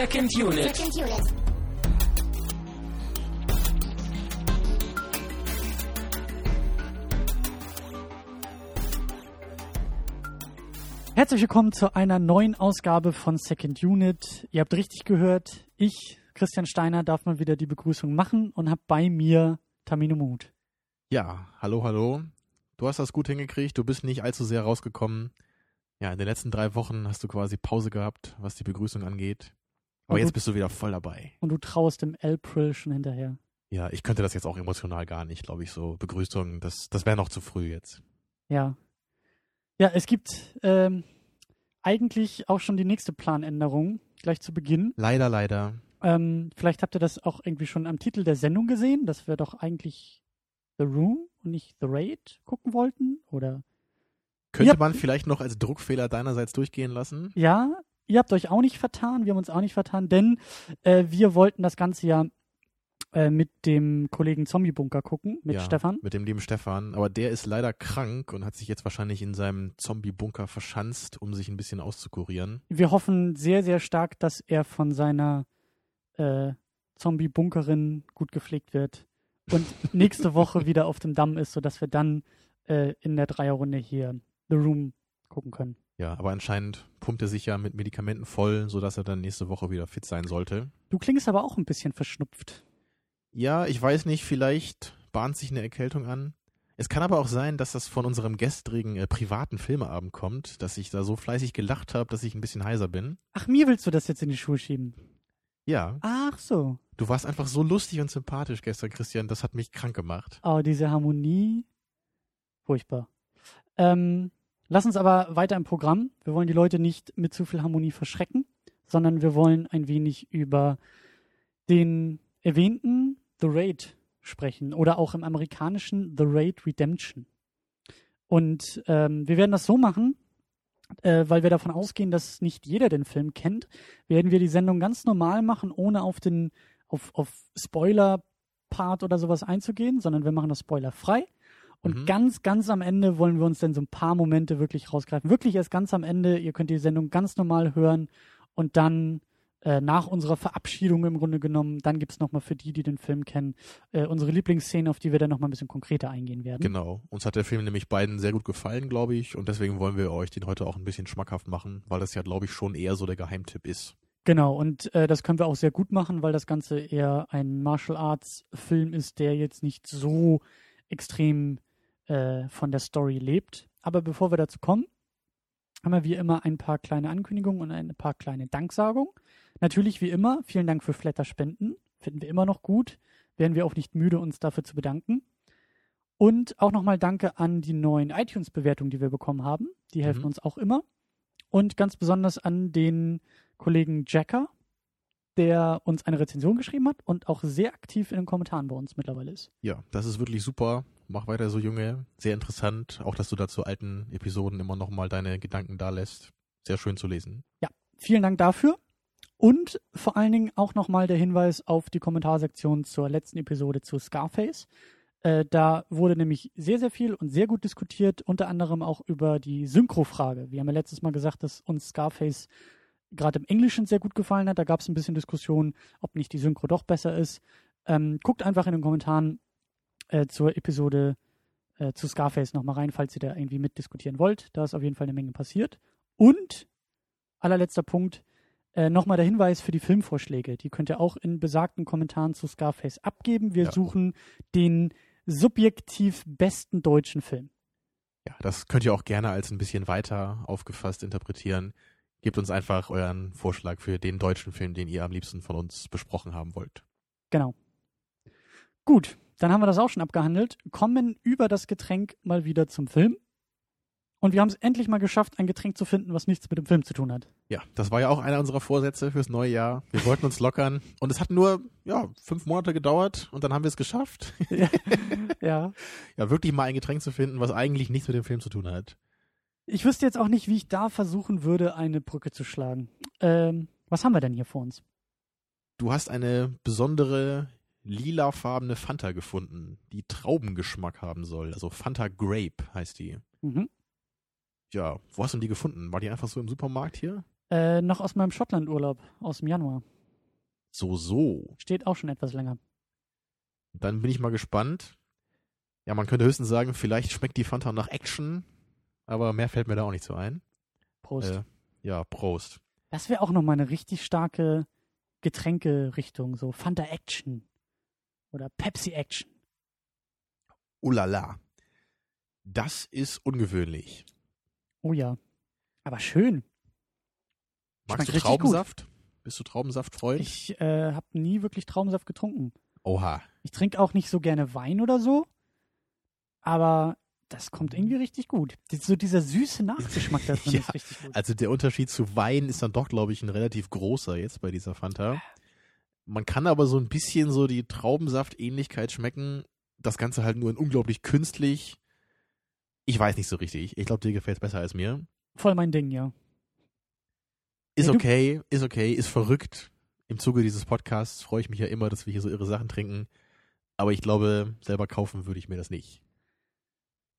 Second Unit. Second Unit. Herzlich willkommen zu einer neuen Ausgabe von Second Unit. Ihr habt richtig gehört, ich, Christian Steiner, darf mal wieder die Begrüßung machen und habe bei mir Tamino Mut. Ja, hallo, hallo. Du hast das gut hingekriegt, du bist nicht allzu sehr rausgekommen. Ja, in den letzten drei Wochen hast du quasi Pause gehabt, was die Begrüßung angeht. Aber Und jetzt du- bist du wieder voll dabei. Und du traust dem April schon hinterher. Ja, ich könnte das jetzt auch emotional gar nicht, glaube ich, so Begrüßungen, das, das wäre noch zu früh jetzt. Ja. Ja, es gibt ähm, eigentlich auch schon die nächste Planänderung, gleich zu Beginn. Leider, leider. Ähm, vielleicht habt ihr das auch irgendwie schon am Titel der Sendung gesehen, dass wir doch eigentlich The Room und nicht The Raid gucken wollten. Oder Könnte Ja. man vielleicht noch als Druckfehler deinerseits durchgehen lassen? ja, ihr habt euch auch nicht vertan, wir haben uns auch nicht vertan, denn äh, wir wollten das Ganze ja äh, mit dem Kollegen Zombie Bunker gucken, mit ja, Stefan. Mit dem lieben Stefan. Aber der ist leider krank und hat sich jetzt wahrscheinlich in seinem Zombie-Bunker verschanzt, um sich ein bisschen auszukurieren. Wir hoffen sehr, sehr stark, dass er von seiner äh, Zombie-Bunkerin gut gepflegt wird und nächste Woche wieder auf dem Damm ist, sodass wir dann äh, in der Dreierrunde hier The Room gucken können. Ja, aber anscheinend pumpt er sich ja mit Medikamenten voll, sodass er dann nächste Woche wieder fit sein sollte. Du klingst aber auch ein bisschen verschnupft. Ja, ich weiß nicht, vielleicht bahnt sich eine Erkältung an. Es kann aber auch sein, dass das von unserem gestrigen äh, privaten Filmeabend kommt, dass ich da so fleißig gelacht habe, dass ich ein bisschen heiser bin. Ach, mir willst du das jetzt in die Schuhe schieben? Ja, Ach so. du warst einfach so lustig und sympathisch gestern, Christian, das hat mich krank gemacht. Oh, diese Harmonie. Furchtbar. Ähm, lass uns aber weiter im Programm. Wir wollen die Leute nicht mit zu viel Harmonie verschrecken, sondern wir wollen ein wenig über den erwähnten The Raid sprechen oder auch im amerikanischen The Raid Redemption. Und ähm, wir werden das so machen, äh, weil wir davon ausgehen, dass nicht jeder den Film kennt, werden wir die Sendung ganz normal machen, ohne auf den auf, auf Spoiler-Part oder sowas einzugehen, sondern wir machen das spoilerfrei. Und Mhm. ganz, ganz am Ende wollen wir uns dann so ein paar Momente wirklich rausgreifen. Wirklich erst ganz am Ende. Ihr könnt die Sendung ganz normal hören und dann äh, nach unserer Verabschiedung im Grunde genommen, dann gibt es nochmal für die, die den Film kennen, äh, unsere Lieblingsszenen, auf die wir dann nochmal ein bisschen konkreter eingehen werden. Genau. Uns hat der Film nämlich beiden sehr gut gefallen, glaube ich, und deswegen wollen wir euch den heute auch ein bisschen schmackhaft machen, weil das ja, glaube ich, schon eher so der Geheimtipp ist. Genau, und äh, das können wir auch sehr gut machen, weil das Ganze eher ein Martial Arts Film ist, der jetzt nicht so extrem äh, von der Story lebt. Aber bevor wir dazu kommen, haben wir wie immer ein paar kleine Ankündigungen und ein paar kleine Danksagungen. Natürlich wie immer, vielen Dank für Flatter-Spenden. Finden wir immer noch gut. Wären wir auch nicht müde, uns dafür zu bedanken. Und auch nochmal Danke an die neuen iTunes-Bewertungen, die wir bekommen haben. Die helfen Mhm. uns auch immer. Und ganz besonders an den Kollegen Jacker, der uns eine Rezension geschrieben hat und auch sehr aktiv in den Kommentaren bei uns mittlerweile ist. Ja, das ist wirklich super. Mach weiter so, Junge. Sehr interessant. Auch, dass du da zu alten Episoden immer nochmal deine Gedanken da lässt. Sehr schön zu lesen. Vielen Dank dafür. Und vor allen Dingen auch nochmal der Hinweis auf die Kommentarsektion zur letzten Episode zu Scarface. Äh, da wurde nämlich sehr, sehr viel und sehr gut diskutiert, unter anderem auch über die Synchro-Frage. Wir haben ja letztes Mal gesagt, dass uns Scarface gerade im Englischen sehr gut gefallen hat. Da gab es ein bisschen Diskussion, ob nicht die Synchro doch besser ist. Ähm, guckt einfach in den Kommentaren äh, zur Episode äh, zu Scarface nochmal rein, falls ihr da irgendwie mitdiskutieren wollt. Da ist auf jeden Fall eine Menge passiert. Und allerletzter Punkt, äh, nochmal der Hinweis für die Filmvorschläge. Die könnt ihr auch in besagten Kommentaren zu Scarface abgeben. Wir Ja. suchen den subjektiv besten deutschen Film. Ja, das könnt ihr auch gerne als ein bisschen weiter aufgefasst interpretieren. Gebt uns einfach euren Vorschlag für den deutschen Film, den ihr am liebsten von uns besprochen haben wollt. Genau. Gut, dann haben wir das auch schon abgehandelt. Kommen über das Getränk mal wieder zum Film. Und wir haben es endlich mal geschafft, ein Getränk zu finden, was nichts mit dem Film zu tun hat. Ja, das war ja auch einer unserer Vorsätze fürs neue Jahr. Wir wollten uns lockern und es hat nur ja, fünf Monate gedauert und dann haben wir es geschafft. ja. ja, wirklich mal ein Getränk zu finden, was eigentlich nichts mit dem Film zu tun hat. Ich wüsste jetzt auch nicht, wie ich da versuchen würde, eine Brücke zu schlagen. Ähm, was haben wir denn hier vor uns? Du hast eine besondere lilafarbene Fanta gefunden, die Traubengeschmack haben soll. Also Fanta Grape heißt die. Mhm. Ja, wo hast du denn die gefunden? War die einfach so im Supermarkt hier? Äh, noch aus meinem Schottland-Urlaub aus dem Januar. So, so. Steht auch schon etwas länger. Dann bin ich mal gespannt. Ja, man könnte höchstens sagen, vielleicht schmeckt die Fanta nach Action, aber mehr fällt mir da auch nicht so ein. Prost. Äh, ja, Prost. Das wäre auch nochmal eine richtig starke Getränkerichtung, so Fanta Action oder Pepsi Action. Ulala. Das ist ungewöhnlich. Oh ja. Aber schön. Magst du Traubensaft? Bist du Traubensaftfreund? Ich äh, habe nie wirklich Traubensaft getrunken. Oha. Ich trinke auch nicht so gerne Wein oder so, aber das kommt irgendwie richtig gut. So dieser süße Nachgeschmack da drin Ja, ist richtig gut. Also der Unterschied zu Wein ist dann doch, glaube ich, ein relativ großer jetzt bei dieser Fanta. Man kann aber so ein bisschen so die Traubensaft-Ähnlichkeit schmecken. Das Ganze halt nur in unglaublich künstlich. Ich weiß nicht so richtig. Ich glaube, dir gefällt es besser als mir. Voll mein Ding, ja. Ist Nee, okay, ist okay, ist verrückt. Im Zuge dieses Podcasts freue ich mich ja immer, dass wir hier so irre Sachen trinken. Aber ich glaube, selber kaufen würde ich mir das nicht.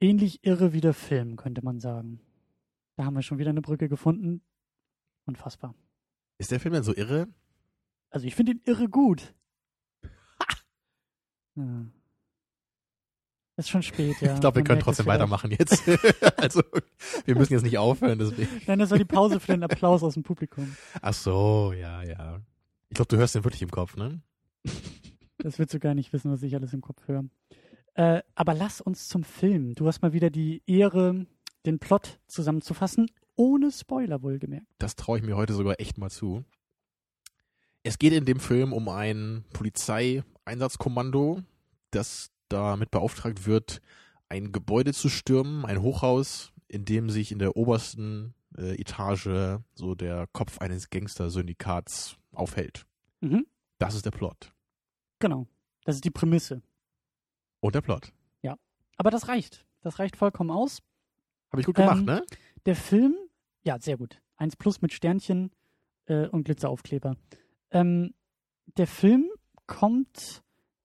Ähnlich irre wie der Film, könnte man sagen. Da haben wir schon wieder eine Brücke gefunden. Unfassbar. Ist der Film denn so irre? Also ich finde ihn irre gut. Ja. Ist schon spät, ja. ich glaube, wir Man können trotzdem weitermachen jetzt. also, wir müssen jetzt nicht aufhören, deswegen. Nein, das war die Pause für den Applaus aus dem Publikum. Ach so, ja, ja. Ich glaube, du hörst den wirklich im Kopf, ne? Das willst du gar nicht wissen, was ich alles im Kopf höre. Äh, aber lass uns zum Film. Du hast mal wieder die Ehre, den Plot zusammenzufassen, ohne Spoiler wohlgemerkt. Das traue ich mir heute sogar echt mal zu. Es geht in dem Film um ein Polizeieinsatzkommando, das damit beauftragt wird, ein Gebäude zu stürmen, ein Hochhaus, in dem sich in der obersten äh, Etage so der Kopf eines Gangster-Syndikats aufhält. Mhm. Das ist der Plot. Genau. Das ist die Prämisse. Und der Plot. Aber das reicht. Das reicht vollkommen aus. Habe ich gut gemacht, Ähm, ne? Der Film, ja, sehr gut. Eins plus mit Sternchen äh, und Glitzeraufkleber. Ähm, der Film kommt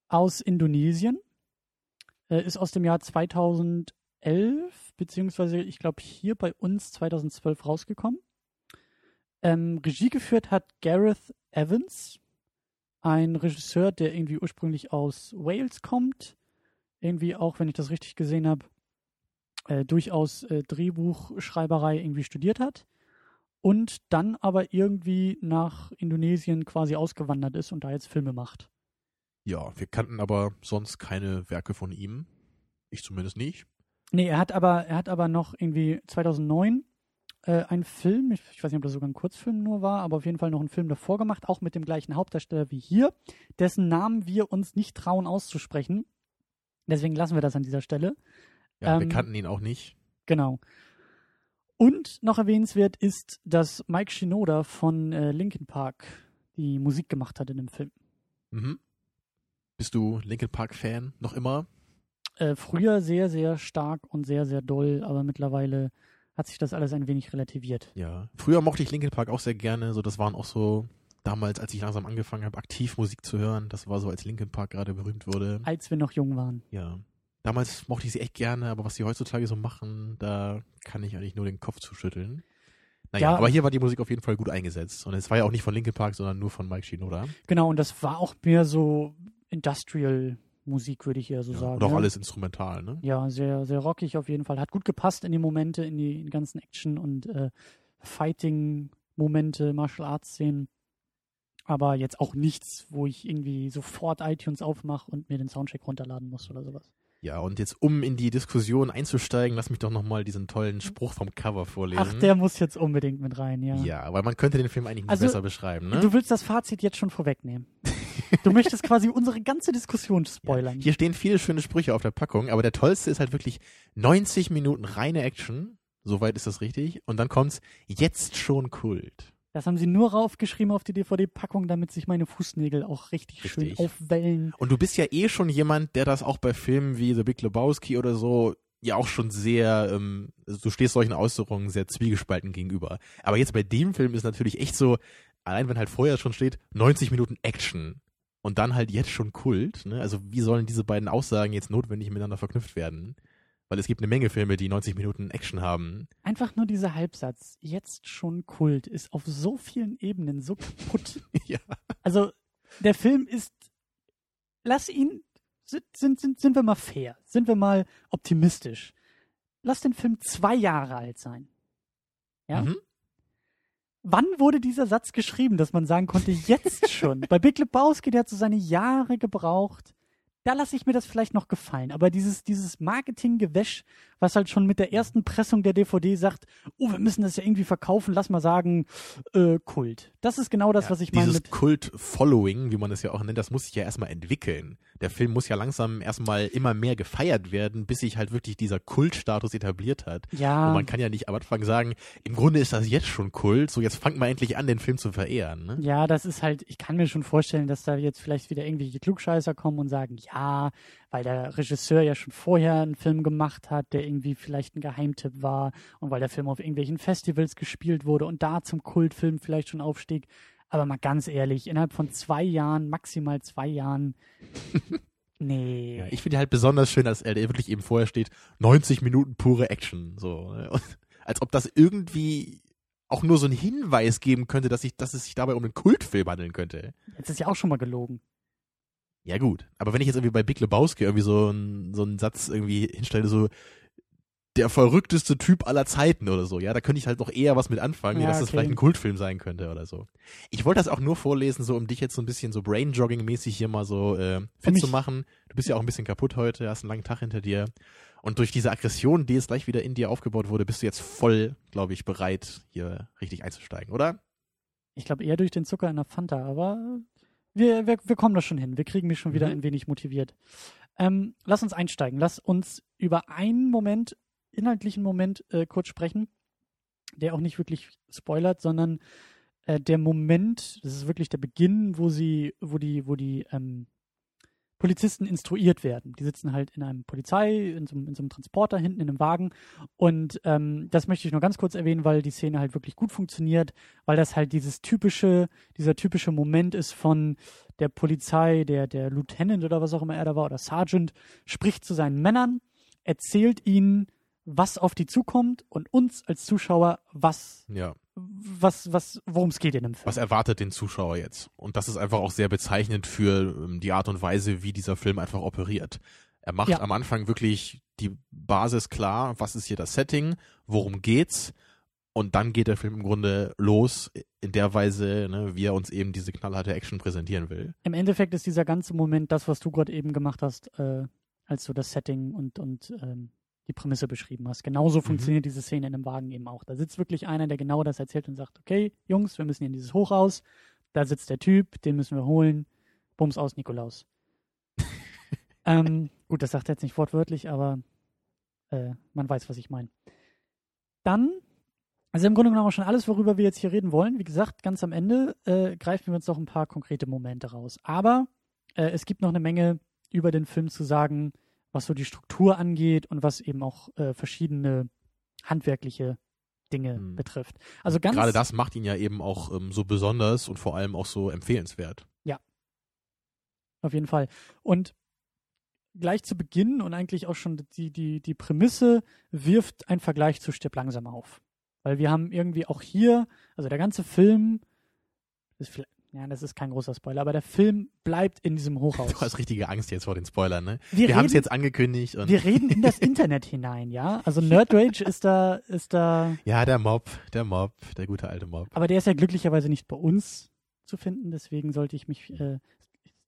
aus Indonesien, äh, ist aus dem Jahr 2011, beziehungsweise ich glaube hier bei uns 2012 rausgekommen. Ähm, Regie geführt hat Gareth Evans, ein Regisseur, der irgendwie ursprünglich aus Wales kommt. Irgendwie auch, wenn ich das richtig gesehen habe, äh, durchaus äh, Drehbuchschreiberei irgendwie studiert hat und dann aber irgendwie nach Indonesien quasi ausgewandert ist und da jetzt Filme macht. Ja, wir kannten aber sonst keine Werke von ihm. Ich zumindest nicht. Nee, er hat aber, er hat aber noch irgendwie 2009 äh, einen Film, ich, ich weiß nicht, ob das sogar ein Kurzfilm nur war, aber auf jeden Fall noch einen Film davor gemacht, auch mit dem gleichen Hauptdarsteller wie hier, dessen Namen wir uns nicht trauen auszusprechen. Deswegen lassen wir das an dieser Stelle. Ja, wir Ähm, kannten ihn auch nicht. Genau. Und noch erwähnenswert ist, dass Mike Shinoda von äh, Linkin Park die Musik gemacht hat in dem Film. Mhm. Bist du Linkin Park Fan noch immer? Äh, früher sehr, sehr stark und sehr, sehr doll, aber mittlerweile hat sich das alles ein wenig relativiert. Ja. Früher mochte ich Linkin Park auch sehr gerne. So, das waren auch so damals, als ich langsam angefangen habe, aktiv Musik zu hören. Das war so, als Linkin Park gerade berühmt wurde. Als wir noch jung waren. Ja. Damals mochte ich sie echt gerne, aber was sie heutzutage so machen, da kann ich eigentlich nur den Kopf zuschütteln. Naja, Ja. aber hier war die Musik auf jeden Fall gut eingesetzt. Und es war ja auch nicht von Linkin Park, sondern nur von Mike Shinoda. Genau, und das war auch mehr so Industrial-Musik, würde ich eher so Ja, sagen. und auch ne? alles instrumental, ne? Ja, sehr, sehr rockig auf jeden Fall. Hat gut gepasst in die Momente, in die, in die ganzen Action- und äh, Fighting-Momente, Martial-Arts-Szenen. Aber jetzt auch nichts, wo ich irgendwie sofort iTunes aufmache und mir den Soundtrack runterladen muss oder sowas. Ja, und jetzt, um in die Diskussion einzusteigen, lass mich doch nochmal diesen tollen Spruch vom Cover vorlesen. Ach, der muss jetzt unbedingt mit rein, ja. Ja, weil man könnte den Film eigentlich nicht Also, besser beschreiben, ne? Du willst das Fazit jetzt schon vorwegnehmen. du möchtest quasi unsere ganze Diskussion spoilern. Ja, hier stehen viele schöne Sprüche auf der Packung, aber der tollste ist halt wirklich 90 Minuten reine Action. Soweit ist das richtig. Und dann kommt's jetzt schon Kult. Das haben sie nur raufgeschrieben auf die DVD-Packung, damit sich meine Fußnägel auch richtig, Richtig. schön aufwellen. Und du bist ja eh schon jemand, der das auch bei Filmen wie The Big Lebowski oder so ja auch schon sehr, ähm, also du stehst solchen Äußerungen sehr zwiegespalten gegenüber. Aber jetzt bei dem Film ist natürlich echt so, allein wenn halt vorher schon steht, 90 Minuten Action und dann halt jetzt schon Kult, ne? Also wie sollen diese beiden Aussagen jetzt notwendig miteinander verknüpft werden? Weil es gibt eine Menge Filme, die 90 Minuten Action haben. Einfach nur dieser Halbsatz, jetzt schon Kult, ist auf so vielen Ebenen so kaputt. ja. Also, der Film ist, lass ihn, sind, sind, sind, sind wir mal fair, sind wir mal optimistisch. Lass den Film zwei Jahre alt sein. Ja? Mhm. Wann wurde dieser Satz geschrieben, dass man sagen konnte, jetzt schon? Bei Big Lebowski, der hat so seine Jahre gebraucht. Da lasse ich mir das vielleicht noch gefallen. Aber dieses, dieses Marketinggewäsch, was halt schon mit der ersten Pressung der DVD sagt, oh, wir müssen das ja irgendwie verkaufen, lass mal sagen, äh, Kult. Das ist genau das, Ja, was ich meine Dieses mit. Kult-Following, wie man es ja auch nennt, das muss sich ja erstmal entwickeln. Der Film muss ja langsam erstmal immer mehr gefeiert werden, bis sich halt wirklich dieser Kultstatus etabliert hat. Ja. Und man kann ja nicht am Anfang sagen, im Grunde ist das jetzt schon Kult, so jetzt fangt mal endlich an, den Film zu verehren. Ne? Ja, das ist halt, ich kann mir schon vorstellen, dass da jetzt vielleicht wieder irgendwelche Klugscheißer kommen und sagen, ja, weil der Regisseur ja schon vorher einen Film gemacht hat, der irgendwie vielleicht ein Geheimtipp war und weil der Film auf irgendwelchen Festivals gespielt wurde und da zum Kultfilm vielleicht schon aufstieg. Aber mal ganz ehrlich, innerhalb von zwei Jahren, maximal zwei Jahren, nee. Ja, ich finde halt besonders schön, dass er wirklich eben vorher steht, 90 Minuten pure Action. So. ne? Und, als ob das irgendwie auch nur so einen Hinweis geben könnte, dass, ich, dass es sich dabei um einen Kultfilm handeln könnte. Jetzt ist ja auch schon mal gelogen. Ja gut, aber wenn ich jetzt irgendwie bei Big Lebowski irgendwie so, ein, so einen Satz irgendwie hinstelle, so der verrückteste Typ aller Zeiten oder so, ja, da könnte ich halt noch eher was mit anfangen, Ja, dass das okay. vielleicht ein Kultfilm sein könnte oder so. Ich wollte das auch nur vorlesen, so um dich jetzt so ein bisschen so Brainjogging-mäßig hier mal so äh, fit zu machen. Du bist ja auch ein bisschen kaputt heute, hast einen langen Tag hinter dir. Und durch diese Aggression, die jetzt gleich wieder in dir aufgebaut wurde, bist du jetzt voll, glaube ich, bereit, hier richtig einzusteigen, oder? Ich glaube eher durch den Zucker in der Fanta, aber wir, wir, wir kommen da schon hin. Wir kriegen mich schon wieder Mhm. ein wenig motiviert. Ähm, lass uns einsteigen. Lass uns über einen Moment, inhaltlichen Moment äh, kurz sprechen, der auch nicht wirklich spoilert, sondern äh, der Moment, das ist wirklich der Beginn, wo sie, wo die, wo die ähm, Polizisten instruiert werden. Die sitzen halt in einem Polizei, in so, einem- in so einem Transporter hinten in einem Wagen. Und ähm, das möchte ich nur ganz kurz erwähnen, weil die Szene halt wirklich gut funktioniert, weil das halt dieses typische, dieser typische Moment ist von der Polizei, der, der Lieutenant oder was auch immer er da war, oder Sergeant, spricht zu seinen Männern, erzählt ihnen, was auf die zukommt und uns als Zuschauer, was, Ja. Was, was, worum es geht in dem Film. was erwartet den Zuschauer jetzt? Und das ist einfach auch sehr bezeichnend für ähm, die Art und Weise, wie dieser Film einfach operiert. Er macht Ja. am Anfang wirklich die Basis klar, was ist hier das Setting, worum geht's, und dann geht der Film im Grunde los in der Weise, ne, wie er uns eben diese knallharte Action präsentieren will. Im Endeffekt ist dieser ganze Moment das, was du gerade eben gemacht hast, äh, als du das Setting und, und ähm, die Prämisse beschrieben hast. Genauso funktioniert diese Szene in einem Wagen eben auch. Da sitzt wirklich einer, der genau das erzählt und sagt, okay, Jungs, wir müssen hier in dieses Hochhaus. Da sitzt der Typ, den müssen wir holen. Bums aus, Nikolaus. ähm, gut, das sagt er jetzt nicht wortwörtlich, aber äh, man weiß, was ich meine. Dann, also im Grunde genommen auch schon alles, worüber wir jetzt hier reden wollen. Wie gesagt, ganz am Ende äh, greifen wir uns noch ein paar konkrete Momente raus. Aber äh, es gibt noch eine Menge über den Film zu sagen, was so die Struktur angeht und was eben auch äh, verschiedene handwerkliche Dinge Hm. betrifft. Also ganz Gerade das macht ihn ja eben auch ähm, so besonders und vor allem auch so empfehlenswert. Auf jeden Fall. Und gleich zu Beginn und eigentlich auch schon die, die, die Prämisse wirft ein Vergleich zu Stirb langsam auf. Weil wir haben irgendwie auch hier, also der ganze Film, ist vielleicht, ja, das ist kein großer Spoiler, aber der Film bleibt in diesem Hochhaus. Du hast richtige Angst jetzt vor den Spoilern, ne? wir Wir haben es jetzt angekündigt und wir reden in das Internet hinein, ja. Also Nerdrage ist da, ist da, ja, der Mob, der Mob, der gute alte Mob. aber der ist ja glücklicherweise nicht bei uns zu finden, deswegen sollte ich mich, äh,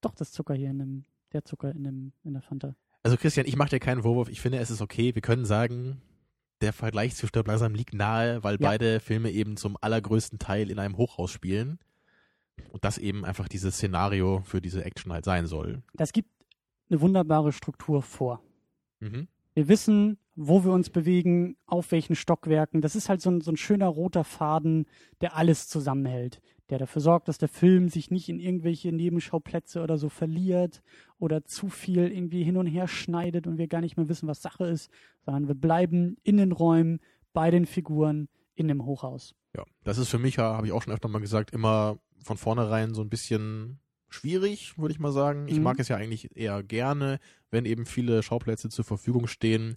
doch das Zucker hier in dem, der Zucker in dem, in der Fanta. Also Christian, ich mache dir keinen Vorwurf. Ich finde, es ist okay. Wir können sagen, der Vergleich zu Stirb langsam liegt nahe, weil Ja. beide Filme eben zum allergrößten Teil in einem Hochhaus spielen. Und das eben einfach dieses Szenario für diese Action halt sein soll. Das gibt eine wunderbare Struktur vor. Mhm. Wir wissen, wo wir uns bewegen, auf welchen Stockwerken. Das ist halt so ein, so ein schöner roter Faden, der alles zusammenhält. Der dafür sorgt, dass der Film sich nicht in irgendwelche Nebenschauplätze oder so verliert oder zu viel irgendwie hin und her schneidet und wir gar nicht mehr wissen, was Sache ist, sondern wir bleiben in den Räumen, bei den Figuren, in dem Hochhaus. Ja, das ist für mich, ja, habe ich auch schon öfter mal gesagt, immer von vornherein so ein bisschen schwierig, würde ich mal sagen. Ich Mhm. mag es ja eigentlich eher gerne, wenn eben viele Schauplätze zur Verfügung stehen.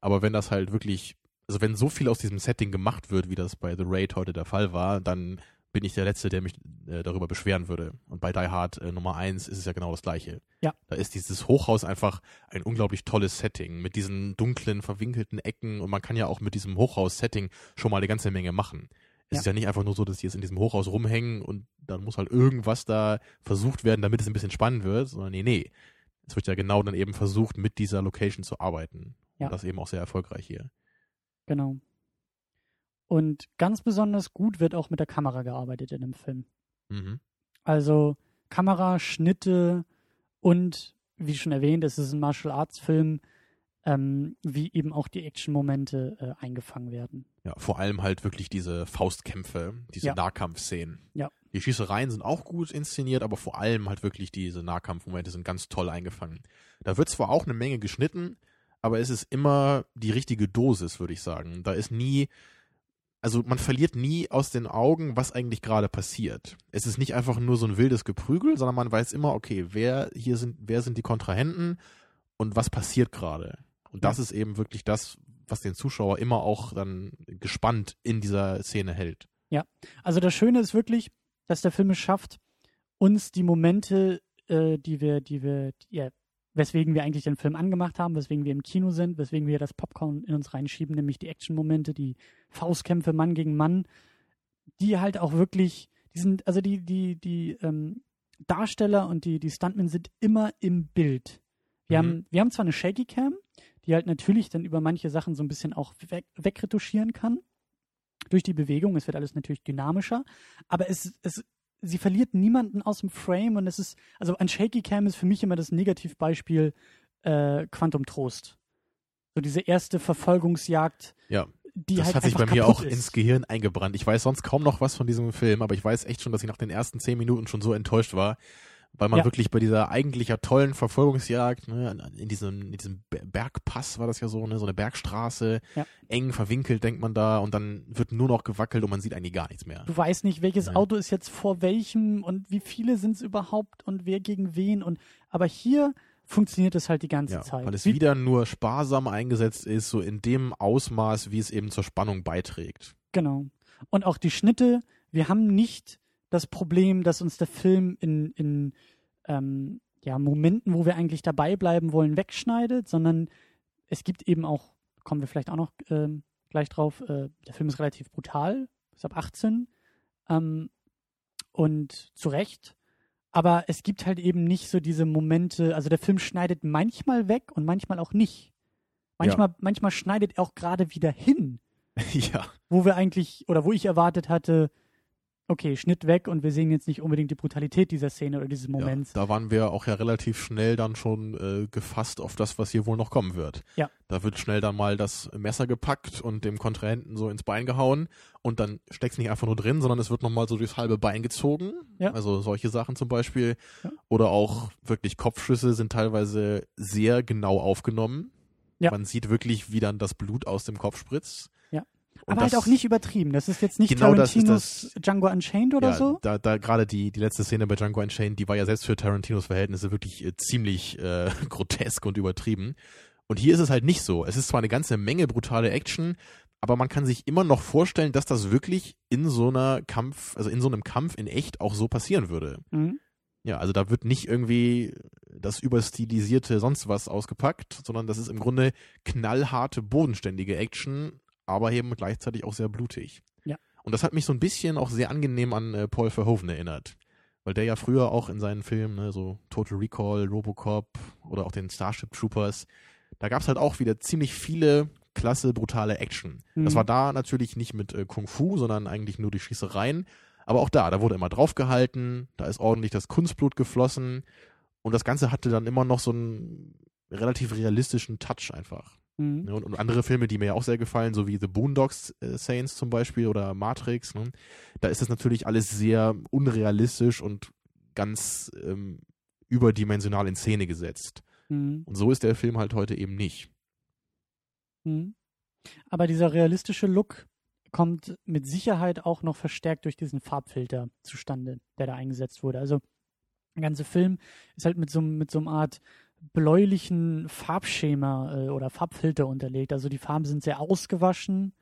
Aber wenn das halt wirklich, also wenn so viel aus diesem Setting gemacht wird, wie das bei The Raid heute der Fall war, dann bin ich der Letzte, der mich äh, darüber beschweren würde. Und bei Die Hard äh, Nummer 1 ist es ja genau das Gleiche. Ja. Da ist dieses Hochhaus einfach ein unglaublich tolles Setting mit diesen dunklen, verwinkelten Ecken und man kann ja auch mit diesem Hochhaus-Setting schon mal eine ganze Menge machen. Es Ja. ist ja nicht einfach nur so, dass die jetzt in diesem Hochhaus rumhängen und dann muss halt irgendwas da versucht werden, damit es ein bisschen spannend wird, sondern nee, nee. Es wird ja genau dann eben versucht, mit dieser Location zu arbeiten. Ja. Und das eben auch sehr erfolgreich hier. Genau. Und ganz besonders gut wird auch mit der Kamera gearbeitet in dem Film. Mhm. Also Kamera, Schnitte und, wie schon erwähnt, es ist ein Martial Arts Film, ähm, wie eben auch die Action-Momente äh, eingefangen werden. Ja, vor allem halt wirklich diese Faustkämpfe, diese Ja. Nahkampfszenen. Ja. Die Schießereien sind auch gut inszeniert, aber vor allem halt wirklich diese Nahkampfmomente sind ganz toll eingefangen. Da wird zwar auch eine Menge geschnitten, aber es ist immer die richtige Dosis, würde ich sagen. Da ist nie, also man verliert nie aus den Augen, was eigentlich gerade passiert. Es ist nicht einfach nur so ein wildes Geprügel, sondern man weiß immer, okay, wer hier sind, wer sind die Kontrahenten und was passiert gerade. Und das ist eben wirklich das, was den Zuschauer immer auch dann gespannt in dieser Szene hält. Also das Schöne ist wirklich, dass der Film es schafft, uns die Momente, äh, die wir, die wir, ja, weswegen wir eigentlich den Film angemacht haben, weswegen wir im Kino sind, weswegen wir das Popcorn in uns reinschieben, nämlich die Action-Momente, die Faustkämpfe Mann gegen Mann, die halt auch wirklich, die sind, also die, die, die ähm, Darsteller und die, die Stuntmen sind immer im Bild. Wir, Mhm. haben, wir haben zwar eine Shaky Cam, die halt natürlich dann über manche Sachen so ein bisschen auch weg, wegretuschieren kann durch die Bewegung. Es wird alles natürlich dynamischer, aber es, es, sie verliert niemanden aus dem Frame und es ist, also ein Shaky Cam ist für mich immer das Negativbeispiel äh, Quantum Trost. So diese erste Verfolgungsjagd, Ja, die das halt hat sich bei mir auch ist. ins Gehirn eingebrannt. Ich weiß sonst kaum noch was von diesem Film, aber ich weiß echt schon, dass ich nach den ersten zehn Minuten schon so enttäuscht war, weil man Ja. wirklich bei dieser eigentlich ja tollen Verfolgungsjagd, ne, in diesem, in diesem Be- Bergpass war das ja so, ne, so eine Bergstraße, Ja. eng verwinkelt, denkt man da, und dann wird nur noch gewackelt und man sieht eigentlich gar nichts mehr. Du weißt nicht, welches Ja. Auto ist jetzt vor welchem und wie viele sind es überhaupt und wer gegen wen und aber hier funktioniert es halt die ganze Ja, Zeit. weil es Wie- wieder nur sparsam eingesetzt ist, so in dem Ausmaß, wie es eben zur Spannung beiträgt. Genau. Und auch die Schnitte, wir haben nicht das Problem, dass uns der Film in, in ähm, ja, Momenten, wo wir eigentlich dabei bleiben wollen, wegschneidet, sondern es gibt eben auch, kommen wir vielleicht auch noch ähm, gleich drauf, äh, der Film ist relativ brutal, ist ab 18 ähm, und zu Recht. Aber es gibt halt eben nicht so diese Momente, also der Film schneidet manchmal weg und manchmal auch nicht. Manchmal, manchmal schneidet er auch gerade wieder hin ja. wo wir eigentlich oder wo ich erwartet hatte, okay, Schnitt weg und wir sehen jetzt nicht unbedingt die Brutalität dieser Szene oder dieses Moments. Ja, da waren wir auch ja relativ schnell dann schon äh, gefasst auf das, was hier wohl noch kommen wird. Ja. Da wird schnell dann mal das Messer gepackt und dem Kontrahenten so ins Bein gehauen und dann steckt es nicht einfach nur drin, sondern es wird nochmal so durchs halbe Bein gezogen. Ja. Also solche Sachen zum Beispiel. Ja. Oder auch wirklich Kopfschüsse sind teilweise sehr genau aufgenommen. Ja. Man sieht wirklich, wie dann das Blut aus dem Kopf spritzt. Aber halt das- auch nicht übertrieben. Das ist jetzt nicht Genau das ist Tarantinos Django Unchained oder ja, so. Da, da gerade die, die letzte Szene bei Django Unchained, die war ja selbst für Tarantinos Verhältnisse wirklich äh, ziemlich äh, grotesk und übertrieben. Und hier ist es halt nicht so. Es ist zwar eine ganze Menge brutale Action, aber man kann sich immer noch vorstellen, dass das wirklich in so einer Kampf, also in so einem Kampf in echt auch so passieren würde. Mhm. Ja, also da wird nicht irgendwie das überstilisierte sonst was ausgepackt, sondern das ist im Grunde knallharte, bodenständige Action, aber eben gleichzeitig auch sehr blutig. Ja. Und das hat mich so ein bisschen auch sehr angenehm an äh, Paul Verhoeven erinnert. Weil der ja früher auch in seinen Filmen, ne, so Total Recall, Robocop oder auch den Starship Troopers, da gab es halt auch wieder ziemlich viele klasse, brutale Action. Das Mhm. war da natürlich nicht mit äh, Kung Fu, sondern eigentlich nur die Schießereien. Aber auch da, da wurde immer draufgehalten, da ist ordentlich das Kunstblut geflossen und das Ganze hatte dann immer noch so einen relativ realistischen Touch einfach. Mhm. Ne? Und, und andere Filme, die mir ja auch sehr gefallen, so wie The Boondocks äh, Saints zum Beispiel oder Matrix, ne? da ist das natürlich alles sehr unrealistisch und ganz ähm, überdimensional in Szene gesetzt. Mhm. Und so ist der Film halt heute eben nicht. Mhm. Aber dieser realistische Look kommt mit Sicherheit auch noch verstärkt durch diesen Farbfilter zustande, der da eingesetzt wurde. Also der ganze Film ist halt mit so, mit so einer Art bläulichen Farbschema äh, oder Farbfilter unterlegt. Also die Farben sind sehr ausgewaschen.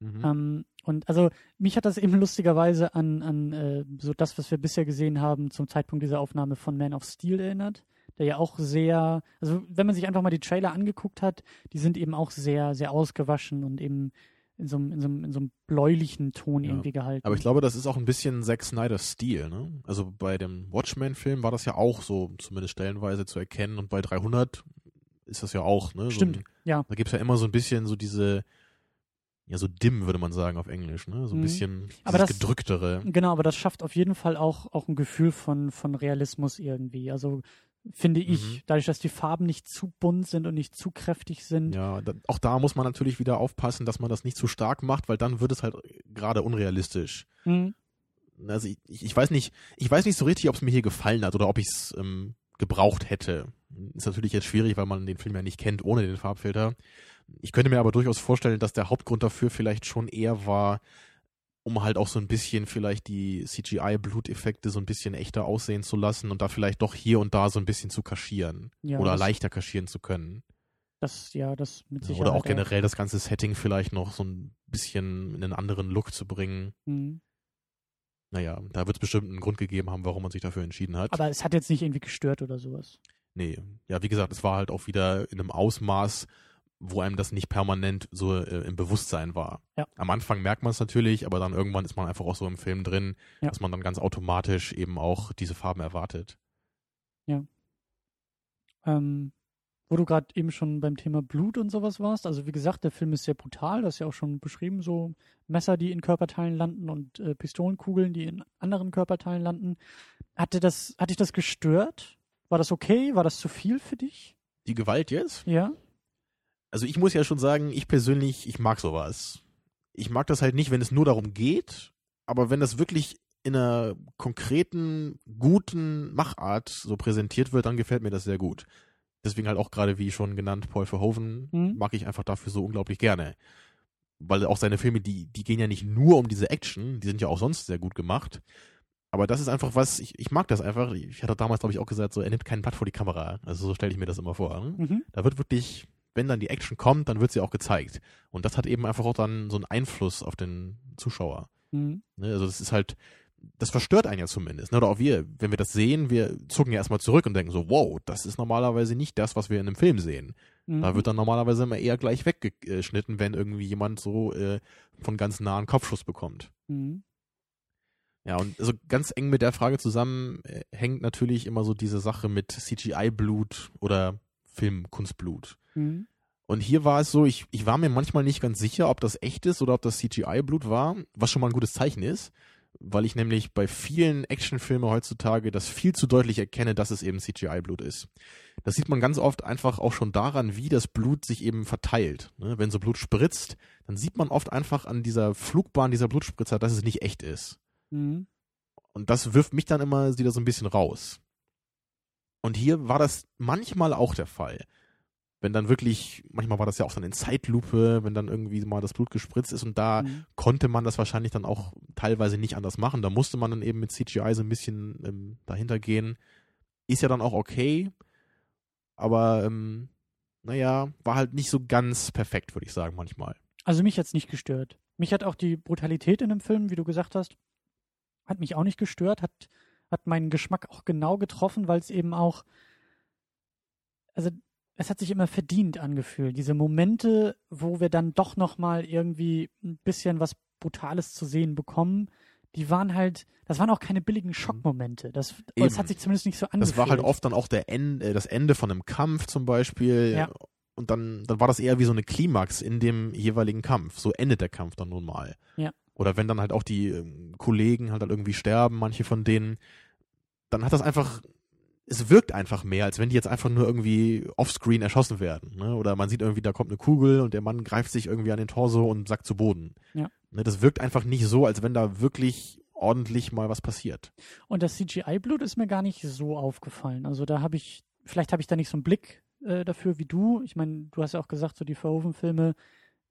Mhm. Ähm, und also mich hat das eben lustigerweise an, an äh, so das, was wir bisher gesehen haben zum Zeitpunkt dieser Aufnahme von Man of Steel erinnert, der ja auch sehr, also wenn man sich einfach mal die Trailer angeguckt hat, die sind eben auch sehr, sehr ausgewaschen und eben in so einem, in so einem, in so einem bläulichen Ton Ja. irgendwie gehalten. Aber ich glaube, das ist auch ein bisschen Zack Snyder's Stil, ne? Also bei dem Watchmen-Film war das ja auch so, zumindest stellenweise zu erkennen und bei 300 ist das ja auch, ne? So Stimmt, ein, ja. Da gibt's ja immer so ein bisschen so diese, ja, so dim, würde man sagen auf Englisch, ne? So ein Mhm. bisschen Aber das- gedrücktere. Genau, aber das schafft auf jeden Fall auch, auch ein Gefühl von, von Realismus irgendwie. Also finde ich, Mhm. dadurch, dass die Farben nicht zu bunt sind und nicht zu kräftig sind. Ja, da, auch da muss man natürlich wieder aufpassen, dass man das nicht zu stark macht, weil dann wird es halt gerade unrealistisch. Mhm. Also ich, ich weiß nicht, ich weiß nicht so richtig, ob es mir hier gefallen hat oder ob ich es ähm, gebraucht hätte. Ist natürlich jetzt schwierig, weil man den Film ja nicht kennt ohne den Farbfilter. Ich könnte mir aber durchaus vorstellen, dass der Hauptgrund dafür vielleicht schon eher war, um halt auch so ein bisschen vielleicht die CGI-Bluteffekte so ein bisschen echter aussehen zu lassen und da vielleicht doch hier und da so ein bisschen zu kaschieren Ja, oder leichter kaschieren zu können. Das, ja, das mit Sicherheit. oder auch generell das ganze Setting vielleicht noch so ein bisschen in einen anderen Look zu bringen. Mhm. Naja, da wird es bestimmt einen Grund gegeben haben, warum man sich dafür entschieden hat. Aber es hat jetzt nicht irgendwie gestört oder sowas. nee, ja, wie gesagt, es war halt auch wieder in einem Ausmaß, wo einem das nicht permanent so äh, im Bewusstsein war. Ja. Am Anfang merkt man es natürlich, aber dann irgendwann ist man einfach auch so im Film drin, Ja. dass man dann ganz automatisch eben auch diese Farben erwartet. Ähm, wo du gerade eben schon beim Thema Blut und sowas warst. Also wie gesagt, der Film ist sehr brutal, das ist ja auch schon beschrieben, so Messer, die in Körperteilen landen und äh, Pistolenkugeln, die in anderen Körperteilen landen. Hatte das, hat dich das gestört? War das okay? War das zu viel für dich? Die Gewalt jetzt? Ja. Also ich muss ja schon sagen, ich persönlich, ich mag sowas. Ich mag das halt nicht, wenn es nur darum geht, aber wenn das wirklich in einer konkreten, guten Machart so präsentiert wird, dann gefällt mir das sehr gut. Deswegen halt auch gerade, wie schon genannt, Paul Verhoeven Mhm. mag ich einfach dafür so unglaublich gerne. Weil auch seine Filme, die, die gehen ja nicht nur um diese Action, die sind ja auch sonst sehr gut gemacht. Aber das ist einfach was, ich, ich mag das einfach. Ich hatte damals, glaube ich, auch gesagt, so, er nimmt kein Blatt vor die Kamera. Also so stelle ich mir das immer vor. Ne? Mhm. Da wird wirklich, wenn dann die Action kommt, dann wird sie auch gezeigt. Und das hat eben einfach auch dann so einen Einfluss auf den Zuschauer. Mhm. Ne? Also das ist halt, das verstört einen ja zumindest. Ne? Oder auch wir, wenn wir das sehen, wir zucken ja erstmal zurück und denken so, wow, das ist normalerweise nicht das, was wir in einem Film sehen. Mhm. Da wird dann normalerweise immer eher gleich weggeschnitten, wenn irgendwie jemand so äh, von ganz nah einen Kopfschuss bekommt. Mhm. Ja, und also ganz eng mit der Frage zusammen äh, hängt natürlich immer so diese Sache mit CGI-Blut oder Filmkunstblut. Mhm. Und hier war es so, ich, ich war mir manchmal nicht ganz sicher, ob das echt ist oder ob das CGI-Blut war, was schon mal ein gutes Zeichen ist, weil ich nämlich bei vielen Actionfilmen heutzutage das viel zu deutlich erkenne, dass es eben CGI-Blut ist. Das sieht man ganz oft einfach auch schon daran, wie das Blut sich eben verteilt. Ne? Wenn so Blut spritzt, dann sieht man oft einfach an dieser Flugbahn dieser Blutspritzer, dass es nicht echt ist. Mhm. Und das wirft mich dann immer wieder so ein bisschen raus. Und hier war das manchmal auch der Fall. Wenn dann wirklich, manchmal war das ja auch dann in Zeitlupe, wenn dann irgendwie mal das Blut gespritzt ist und da Mhm. konnte man das wahrscheinlich dann auch teilweise nicht anders machen. Da musste man dann eben mit CGI so ein bisschen ähm, dahinter gehen. Ist ja dann auch okay, aber ähm, naja, war halt nicht so ganz perfekt, würde ich sagen, manchmal. Also mich hat's nicht gestört. Mich hat auch die Brutalität in dem Film, wie du gesagt hast, hat mich auch nicht gestört, hat, hat meinen Geschmack auch genau getroffen, weil es eben auch, also es hat sich immer verdient angefühlt. Diese Momente, wo wir dann doch nochmal irgendwie ein bisschen was Brutales zu sehen bekommen, die waren halt, das waren auch keine billigen Schockmomente. Das, das hat sich zumindest nicht so angefühlt. Das war halt oft dann auch der End, äh, das Ende von einem Kampf zum Beispiel. Ja. Und dann, dann war das eher wie so eine Klimax in dem jeweiligen Kampf. So endet der Kampf dann nun mal. Ja. Oder wenn dann halt auch die ähm, Kollegen halt, halt irgendwie sterben, manche von denen, dann hat das einfach, es wirkt einfach mehr, als wenn die jetzt einfach nur irgendwie offscreen erschossen werden. Ne? Oder man sieht irgendwie, da kommt eine Kugel und der Mann greift sich irgendwie an den Torso und sackt zu Boden. Ja. Ne? Das wirkt einfach nicht so, als wenn da wirklich ordentlich mal was passiert. Und das CGI-Blut ist mir gar nicht so aufgefallen. Also da habe ich, vielleicht habe ich da nicht so einen Blick äh, dafür wie du. Ich meine, du hast ja auch gesagt, so die Verhoeven-Filme,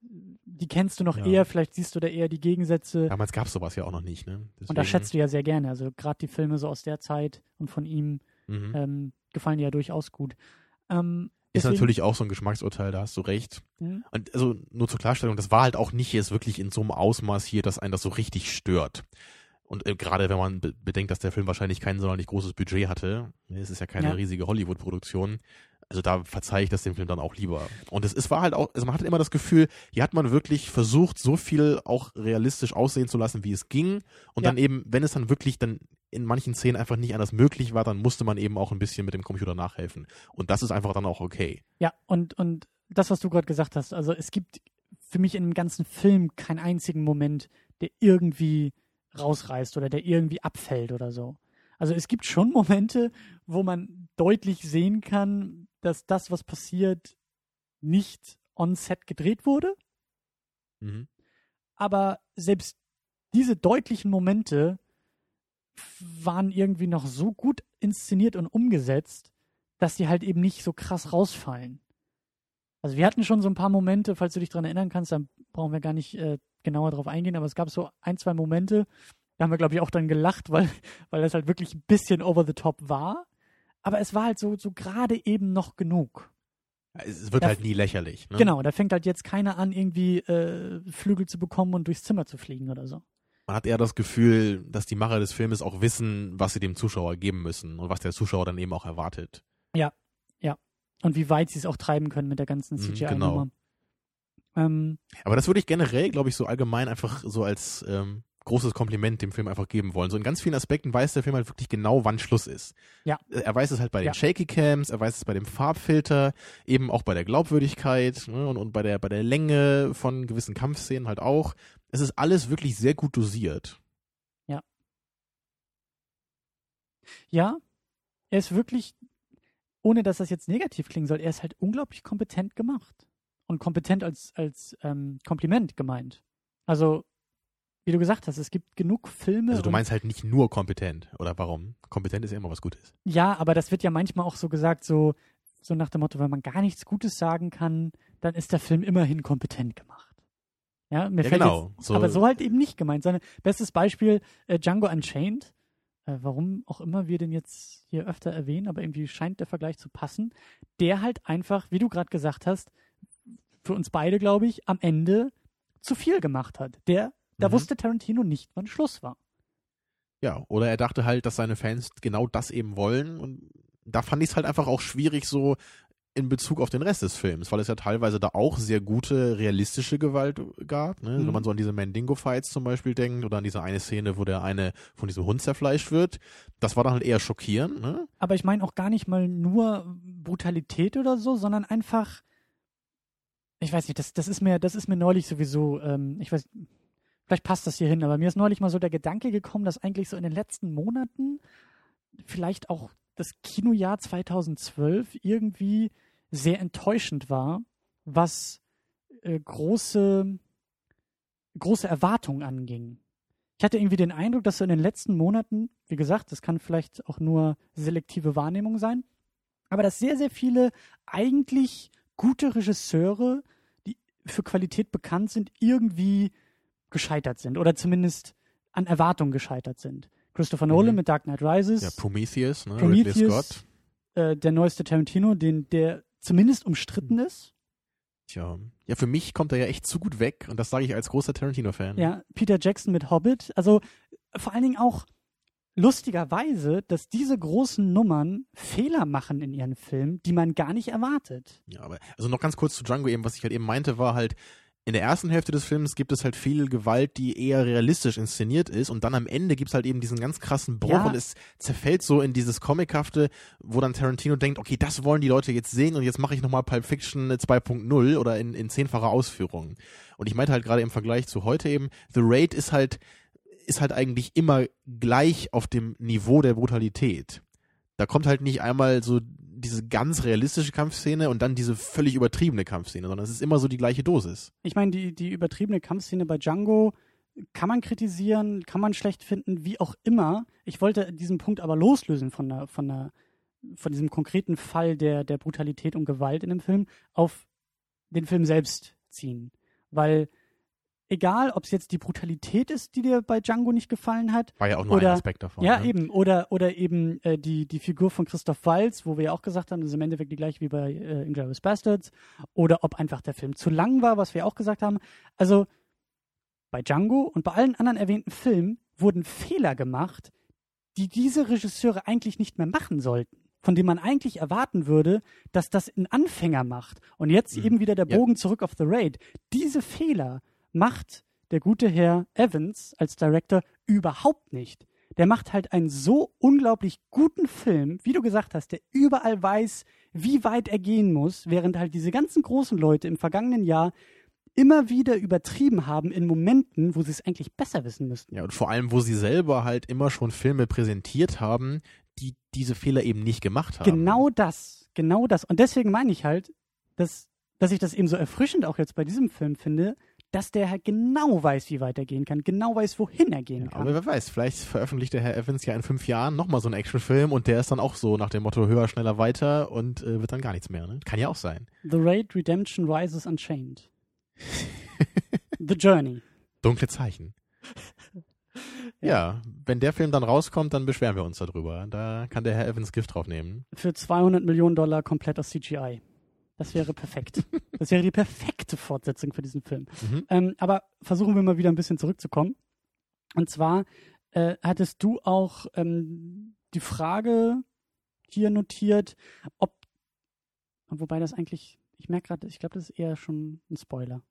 die kennst du noch Ja. eher, vielleicht siehst du da eher die Gegensätze. Damals gab es sowas ja auch noch nicht. Ne? und das Deswegen- schätzt du ja sehr gerne. Also gerade die Filme so aus der Zeit und von ihm Mhm. ähm, gefallen dir ja durchaus gut. Ähm, Ist deswegen- natürlich auch so ein Geschmacksurteil, da hast du recht. Mhm. Und also nur zur Klarstellung, das war halt auch nicht jetzt wirklich in so einem Ausmaß hier, dass einen das so richtig stört. Und äh, gerade wenn man be bedenkt, dass der Film wahrscheinlich kein sonderlich großes Budget hatte, es ist ja keine Ja. riesige Hollywood-Produktion, also da verzeihe ich das dem Film dann auch lieber. Und es, es war halt auch, also man hatte immer das Gefühl, hier hat man wirklich versucht, so viel auch realistisch aussehen zu lassen, wie es ging. Und Ja. dann eben, wenn es dann wirklich dann in manchen Szenen einfach nicht anders möglich war, dann musste man eben auch ein bisschen mit dem Computer nachhelfen. Und das ist einfach dann auch okay. Ja, und, und das, was du gerade gesagt hast, also es gibt für mich in dem ganzen Film keinen einzigen Moment, der irgendwie rausreißt oder der irgendwie abfällt oder so. Also es gibt schon Momente, wo man deutlich sehen kann, dass das, was passiert, nicht on set gedreht wurde, Mhm. aber selbst diese deutlichen Momente waren irgendwie noch so gut inszeniert und umgesetzt, dass die halt eben nicht so krass rausfallen. Also wir hatten schon so ein paar Momente, falls du dich dran erinnern kannst, dann brauchen wir gar nicht äh, genauer drauf eingehen, aber es gab so ein, zwei Momente, da haben wir, glaube ich, auch dann gelacht, weil, weil das halt wirklich ein bisschen over the top war. Aber es war halt so, so gerade eben noch genug. Es wird Ja, halt nie lächerlich. Ne? Genau, da fängt halt jetzt keiner an, irgendwie äh, Flügel zu bekommen und durchs Zimmer zu fliegen oder so. Man hat eher das Gefühl, dass die Macher des Filmes auch wissen, was sie dem Zuschauer geben müssen und was der Zuschauer dann eben auch erwartet. Und wie weit sie es auch treiben können mit der ganzen Mhm, CGI-Nummer. Ähm, Aber das würde ich generell, glaube ich, so allgemein einfach so als ähm, großes Kompliment dem Film einfach geben wollen. So in ganz vielen Aspekten weiß der Film halt wirklich genau, wann Schluss ist. Ja. Er weiß es halt bei den Ja. Shaky Cams, er weiß es bei dem Farbfilter, eben auch bei der Glaubwürdigkeit ne, und, und bei der bei der Länge von gewissen Kampfszenen halt auch. Es ist alles wirklich sehr gut dosiert. ja, er ist wirklich, ohne dass das jetzt negativ klingen soll, er ist halt unglaublich kompetent gemacht. Und kompetent als, als ähm, Kompliment gemeint. Also, wie du gesagt hast, es gibt genug Filme. Also du meinst halt nicht nur kompetent oder warum? Kompetent ist ja immer was Gutes. Ja, aber das wird ja manchmal auch so gesagt, so, so nach dem Motto, wenn man gar nichts Gutes sagen kann, dann ist der Film immerhin kompetent gemacht. Ja, mir Ja, fällt genau. jetzt, So- aber so halt eben nicht gemeint. Sondern bestes Beispiel äh, Django Unchained. Äh, warum auch immer wir den jetzt hier öfter erwähnen, aber irgendwie scheint der Vergleich zu passen. Der halt einfach, wie du gerade gesagt hast, für uns beide, glaube ich, am Ende zu viel gemacht hat. Der, da Mhm. wusste Tarantino nicht, wann Schluss war. Ja, oder er dachte halt, dass seine Fans genau das eben wollen und da fand ich es halt einfach auch schwierig so in Bezug auf den Rest des Films, weil es ja teilweise da auch sehr gute realistische Gewalt gab, ne? Mhm. wenn man so an diese Mandingo-Fights zum Beispiel denkt oder an diese eine Szene, wo der eine von diesem Hund zerfleischt wird, das war dann halt eher schockierend, ne? Aber ich meine auch gar nicht mal nur Brutalität oder so, sondern einfach, ich weiß nicht, das, das ist mir, das ist mir neulich sowieso, ähm, ich weiß, vielleicht passt das hier hin, aber mir ist neulich mal so der Gedanke gekommen, dass eigentlich so in den letzten Monaten vielleicht auch das Kinojahr 2012 irgendwie sehr enttäuschend war, was äh, große, große Erwartungen anging. Ich hatte irgendwie den Eindruck, dass so in den letzten Monaten, wie gesagt, das kann vielleicht auch nur selektive Wahrnehmung sein, aber dass sehr, sehr viele eigentlich gute Regisseure, die für Qualität bekannt sind, irgendwie gescheitert sind oder zumindest an Erwartungen gescheitert sind. Christopher Nolan Mhm. mit Dark Knight Rises, Ja, Prometheus, ne? Ridley Prometheus, Scott. äh, der neueste Tarantino, den, der zumindest umstritten ist. Tja. Ja, für mich kommt er ja echt zu gut weg und das sage ich als großer Tarantino-Fan. Ja, Peter Jackson mit Hobbit. Also vor allen Dingen auch lustigerweise, dass diese großen Nummern Fehler machen in ihren Filmen, die man gar nicht erwartet. Ja, aber also noch ganz kurz zu Django eben, was ich halt eben meinte, war halt, in der ersten Hälfte des Films gibt es halt viel Gewalt, die eher realistisch inszeniert ist und dann am Ende gibt es halt eben diesen ganz krassen Bruch Ja. und es zerfällt so in dieses Comichafte, wo dann Tarantino denkt, okay, das wollen die Leute jetzt sehen und jetzt mache ich nochmal Pulp Fiction 2.0 oder in, in zehnfacher Ausführung. Und ich meinte halt gerade im Vergleich zu heute eben, The Raid ist halt, ist halt eigentlich immer gleich auf dem Niveau der Brutalität. Da kommt halt nicht einmal so diese ganz realistische Kampfszene und dann diese völlig übertriebene Kampfszene, sondern es ist immer so die gleiche Dosis. Ich meine, die, die übertriebene Kampfszene bei Django kann man kritisieren, kann man schlecht finden, wie auch immer. Ich wollte diesen Punkt aber loslösen von der, von der, von diesem konkreten Fall der, der Brutalität und Gewalt in dem Film auf den Film selbst ziehen. Weil egal, ob es jetzt die Brutalität ist, die dir bei Django nicht gefallen hat. War ja auch nur Oder- ein Aspekt davon. Ja, ne? eben. Oder, oder eben äh, die, die Figur von Christoph Waltz, wo wir ja auch gesagt haben, das ist im Endeffekt die gleiche wie bei äh, Inglourious Bastards. Oder ob einfach der Film zu lang war, was wir auch gesagt haben. Also bei Django und bei allen anderen erwähnten Filmen wurden Fehler gemacht, die diese Regisseure eigentlich nicht mehr machen sollten. Von denen man eigentlich erwarten würde, dass das ein Anfänger macht. Und jetzt Mhm. eben wieder der Ja. Bogen zurück auf The Raid. Diese Fehler macht der gute Herr Evans als Director überhaupt nicht. Der macht halt einen so unglaublich guten Film, wie du gesagt hast, der überall weiß, wie weit er gehen muss, während halt diese ganzen großen Leute im vergangenen Jahr immer wieder übertrieben haben in Momenten, wo sie es eigentlich besser wissen müssten. Ja, und vor allem, wo sie selber halt immer schon Filme präsentiert haben, die diese Fehler eben nicht gemacht haben. Genau das, genau das. Und deswegen meine ich halt, dass, dass ich das eben so erfrischend auch jetzt bei diesem Film finde, dass der halt genau weiß, wie weit er gehen kann, genau weiß, wohin er gehen Ja, kann. aber wer weiß, vielleicht veröffentlicht der Herr Evans ja in fünf Jahren nochmal so einen Actionfilm und der ist dann auch so nach dem Motto höher, schneller, weiter und äh, wird dann gar nichts mehr. Ne? Kann ja auch sein. The Raid Redemption Rises Unchained. The Journey. Dunkle Zeichen. Ja. wenn der Film dann rauskommt, dann beschweren wir uns darüber. Da kann der Herr Evans Gift drauf nehmen. Für 200 Millionen Dollar komplett aus CGI. Das wäre perfekt. Das wäre die perfekte Fortsetzung für diesen Film. Mhm. Ähm, aber versuchen wir mal wieder ein bisschen zurückzukommen. Und zwar äh, hattest du auch ähm, die Frage hier notiert, ob, wobei das eigentlich, ich merke gerade, ich glaube, das ist eher schon ein Spoiler.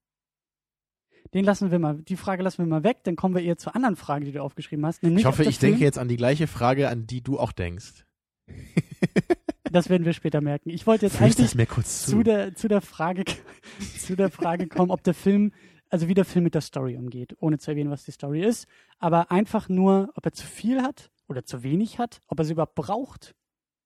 Den lassen wir mal, die Frage lassen wir mal weg, dann kommen wir eher zur anderen Frage, die du aufgeschrieben hast. Nämlich Ich hoffe, ich denke Film- jetzt an die gleiche Frage, an die du auch denkst. Das werden wir später merken. Ich wollte jetzt Flüster eigentlich mir kurz zu. zu der, zu der Frage, zu der Frage kommen, ob der Film, also wie der Film mit der Story umgeht, ohne zu erwähnen, was die Story ist, aber einfach nur, ob er zu viel hat oder zu wenig hat, ob er sie überhaupt braucht,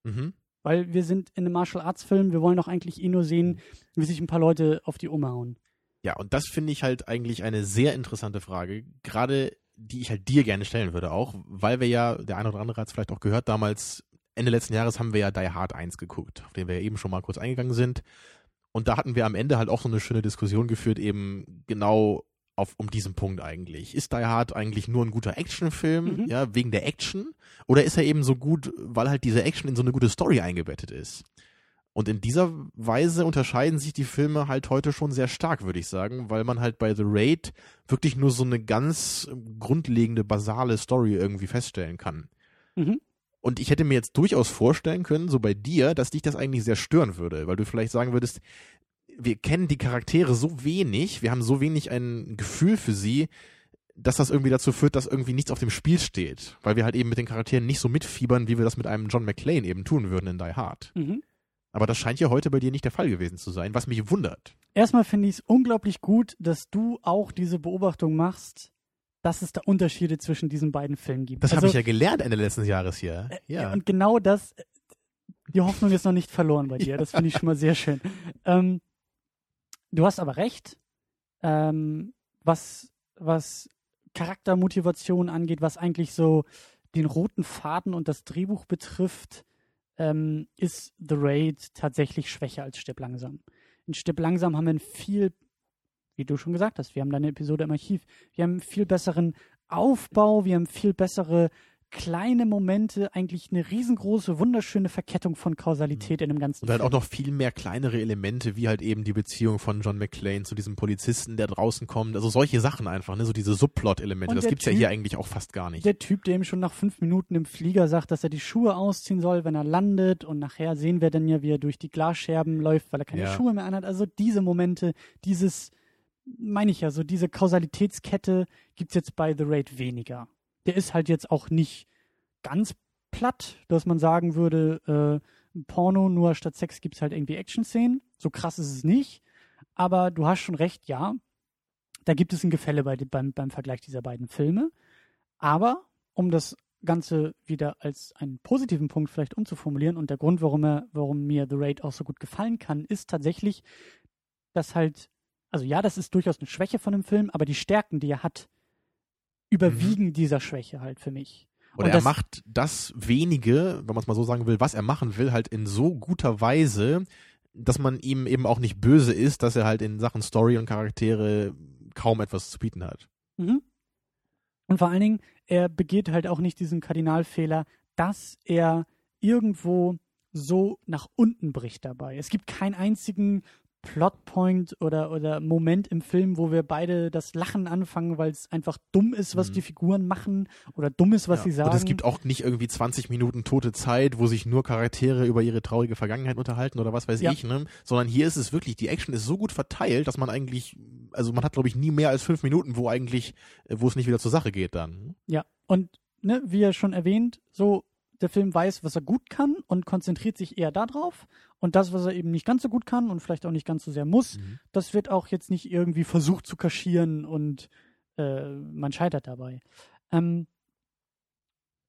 mhm. weil wir sind in einem Martial Arts Film, wir wollen doch eigentlich eh nur sehen, wie sich ein paar Leute auf die Oma hauen. Ja, und das finde ich halt eigentlich eine sehr interessante Frage, gerade die ich halt dir gerne stellen würde auch, weil wir ja, der eine oder andere hat es vielleicht auch gehört, damals Ende letzten Jahres haben wir ja Die Hard 1 geguckt, auf den wir ja eben schon mal kurz eingegangen sind. Und da hatten wir am Ende halt auch so eine schöne Diskussion geführt, eben genau auf, um diesen Punkt eigentlich. Ist Die Hard eigentlich nur ein guter Actionfilm, Mhm. ja, wegen der Action? Oder ist er eben so gut, weil halt diese Action in so eine gute Story eingebettet ist? Und in dieser Weise unterscheiden sich die Filme halt heute schon sehr stark, würde ich sagen, weil man halt bei The Raid wirklich nur so eine ganz grundlegende, basale Story irgendwie feststellen kann. Mhm. Und ich hätte mir jetzt durchaus vorstellen können, so bei dir, dass dich das eigentlich sehr stören würde, weil du vielleicht sagen würdest, wir kennen die Charaktere so wenig, wir haben so wenig ein Gefühl für sie, dass das irgendwie dazu führt, dass irgendwie nichts auf dem Spiel steht, weil wir halt eben mit den Charakteren nicht so mitfiebern, wie wir das mit einem John McClane eben tun würden in Die Hard. Mhm. Aber das scheint ja heute bei dir nicht der Fall gewesen zu sein, was mich wundert. Erstmal finde ich es unglaublich gut, dass du auch diese Beobachtung machst, dass es da Unterschiede zwischen diesen beiden Filmen gibt. Das habe Also- ich ja gelernt Ende letzten Jahres hier. Äh, Ja. Und genau das, äh, die Hoffnung ist noch nicht verloren bei dir. Das finde ich schon mal sehr schön. Ähm, du hast aber recht, ähm, was, was Charaktermotivation angeht, was eigentlich so den roten Faden und das Drehbuch betrifft, ähm, ist The Raid tatsächlich schwächer als Stipp langsam. In Stipp langsam haben wir einen viel, wie du schon gesagt hast, wir haben da eine Episode im Archiv, wir haben einen viel besseren Aufbau, wir haben viel bessere kleine Momente, eigentlich eine riesengroße, wunderschöne Verkettung von Kausalität in dem ganzen Und halt Film. auch noch viel mehr kleinere Elemente, wie halt eben die Beziehung von John McClane zu diesem Polizisten, der draußen kommt. Also solche Sachen einfach, ne? So diese Subplot-Elemente. Das gibt's ja Typ- hier eigentlich auch fast gar nicht. Der Typ, der ihm schon nach fünf Minuten im Flieger sagt, dass er die Schuhe ausziehen soll, wenn er landet. Und nachher sehen wir dann ja, wie er durch die Glasscherben läuft, weil er keine Ja. Schuhe mehr anhat. Also diese Momente, dieses, meine ich ja, so diese Kausalitätskette gibt's jetzt bei The Raid weniger. Der ist halt jetzt auch nicht ganz platt, dass man sagen würde, äh, Porno, nur statt Sex gibt's halt irgendwie Action-Szenen. So krass ist es nicht. Aber du hast schon recht, ja. Da gibt es ein Gefälle bei, beim, beim Vergleich dieser beiden Filme. Aber um das Ganze wieder als einen positiven Punkt vielleicht umzuformulieren und der Grund, warum, er, warum mir The Raid auch so gut gefallen kann, ist tatsächlich, dass halt, also ja, das ist durchaus eine Schwäche von dem Film, aber die Stärken, die er hat, überwiegen dieser Schwäche halt für mich. Oder und er das- macht das wenige, wenn man es mal so sagen will, was er machen will, halt in so guter Weise, dass man ihm eben auch nicht böse ist, dass er halt in Sachen Story und Charaktere kaum etwas zu bieten hat. Mhm. Und vor allen Dingen, er begeht halt auch nicht diesen Kardinalfehler, dass er irgendwo so nach unten bricht dabei. Es gibt keinen einzigen Plotpoint oder, oder Moment im Film, wo wir beide das Lachen anfangen, weil es einfach dumm ist, was Mhm. die Figuren machen oder dumm ist, was Ja. sie sagen. Und es gibt auch nicht irgendwie 20 Minuten tote Zeit, wo sich nur Charaktere über ihre traurige Vergangenheit unterhalten oder was weiß Ja. ich, ne? Sondern hier ist es wirklich, die Action ist so gut verteilt, dass man eigentlich, also man hat glaube ich nie mehr als fünf Minuten, wo eigentlich, äh, wo es nicht wieder zur Sache geht dann. Ja, und ne, wie er schon erwähnt, so der Film weiß, was er gut kann und konzentriert sich eher darauf. Und das, was er eben nicht ganz so gut kann und vielleicht auch nicht ganz so sehr muss, Mhm. das wird auch jetzt nicht irgendwie versucht zu kaschieren und äh, man scheitert dabei. Ähm,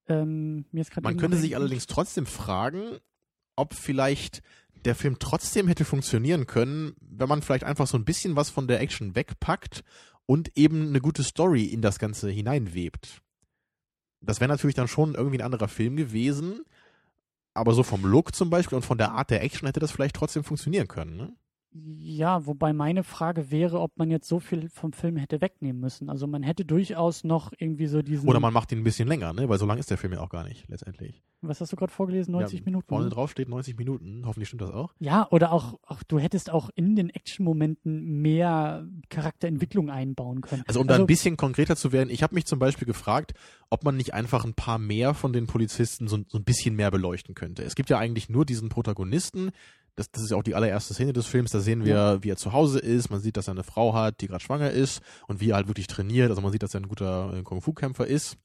ähm, Man könnte sich allerdings trotzdem fragen, ob vielleicht der Film trotzdem hätte funktionieren können, wenn man vielleicht einfach so ein bisschen was von der Action wegpackt und eben eine gute Story in das Ganze hineinwebt. Das wäre natürlich dann schon irgendwie ein anderer Film gewesen, aber so vom Look zum Beispiel und von der Art der Action hätte das vielleicht trotzdem funktionieren können. Ne? Ja, wobei meine Frage wäre, ob man jetzt so viel vom Film hätte wegnehmen müssen. Also man hätte durchaus noch irgendwie so diesen. Oder man macht ihn ein bisschen länger, ne? weil so lang ist der Film ja auch gar nicht letztendlich. was hast du gerade vorgelesen? 90 ja, Minuten. Vorne ne? drauf steht 90 Minuten, hoffentlich stimmt das auch. Ja, oder auch, auch du hättest auch in den Action-Momenten mehr Charakterentwicklung einbauen können. Also um da ein bisschen konkreter zu werden, ich habe mich zum Beispiel gefragt, ob man nicht einfach ein paar mehr von den Polizisten so, so ein bisschen mehr beleuchten könnte. Es gibt ja eigentlich nur diesen Protagonisten, das, das ist ja auch die allererste Szene des Films, da sehen wir, wie er zu Hause ist, man sieht, dass er eine Frau hat, die gerade schwanger ist und wie er halt wirklich trainiert, also man sieht, dass er ein guter äh, Kung-Fu-Kämpfer ist.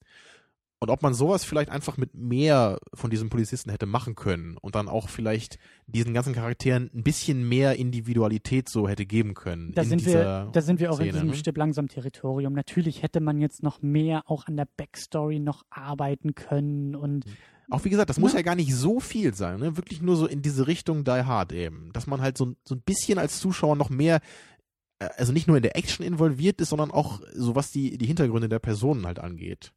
Und ob man sowas vielleicht einfach mit mehr von diesen Polizisten hätte machen können und dann auch vielleicht diesen ganzen Charakteren ein bisschen mehr Individualität so hätte geben können. Da in sind, wir, da sind wir auch in Szene, diesem ne? Stipp langsam Territorium. Natürlich hätte man jetzt noch mehr auch an der Backstory noch arbeiten können und Auch wie gesagt, das muss Ja. ja gar nicht so viel sein, ne? Wirklich nur so in diese Richtung Die Hard eben. Dass man halt so, so ein bisschen als Zuschauer noch mehr, äh, also nicht nur in der Action involviert ist, sondern auch so was die, die Hintergründe der Personen halt angeht.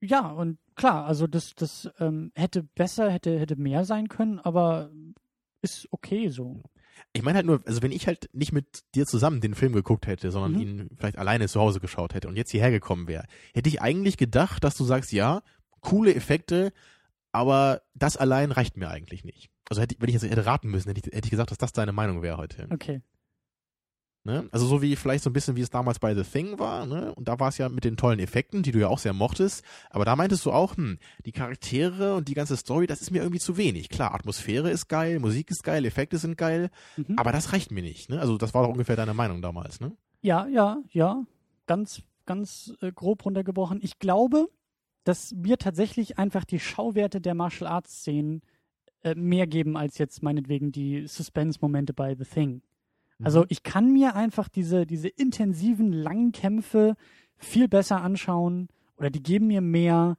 ja, und klar, also das, das ähm, hätte besser, hätte, hätte mehr sein können, aber ist okay so. Ich meine halt nur, also wenn ich halt nicht mit dir zusammen den Film geguckt hätte, sondern Mhm. ihn vielleicht alleine zu Hause geschaut hätte und jetzt hierher gekommen wäre, hätte ich eigentlich gedacht, dass du sagst, ja, coole Effekte, aber das allein reicht mir eigentlich nicht. Also hätte ich, wenn ich jetzt hätte raten müssen, hätte ich, hätte ich gesagt, dass das deine Meinung wäre heute. Okay. Ne? Also so wie vielleicht so ein bisschen wie es damals bei The Thing war, ne? Und da war es ja mit den tollen Effekten, die du ja auch sehr mochtest, aber da meintest du auch, hm, die Charaktere und die ganze Story, das ist mir irgendwie zu wenig. Klar, Atmosphäre ist geil, Musik ist geil, Effekte sind geil, Mhm. aber das reicht mir nicht, ne? Also das war doch ungefähr deine Meinung damals, ne? Ja, ja, ja. Ganz, ganz äh, grob runtergebrochen. Ich glaube, dass mir tatsächlich einfach die Schauwerte der Martial Arts Szenen äh, mehr geben als jetzt meinetwegen die Suspense-Momente bei The Thing. Also ich kann mir einfach diese, diese intensiven, langen Kämpfe viel besser anschauen oder die geben mir mehr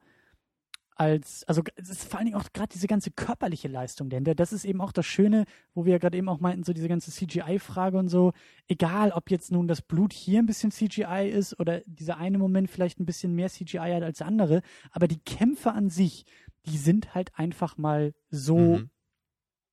als, also es ist vor allen Dingen auch gerade diese ganze körperliche Leistung, denn das ist eben auch das Schöne, wo wir ja gerade eben auch meinten, so diese ganze CGI-Frage und so, egal ob jetzt nun das Blut hier ein bisschen CGI ist oder dieser eine Moment vielleicht ein bisschen mehr CGI hat als der andere, aber die Kämpfe an sich, die sind halt einfach mal so Mhm.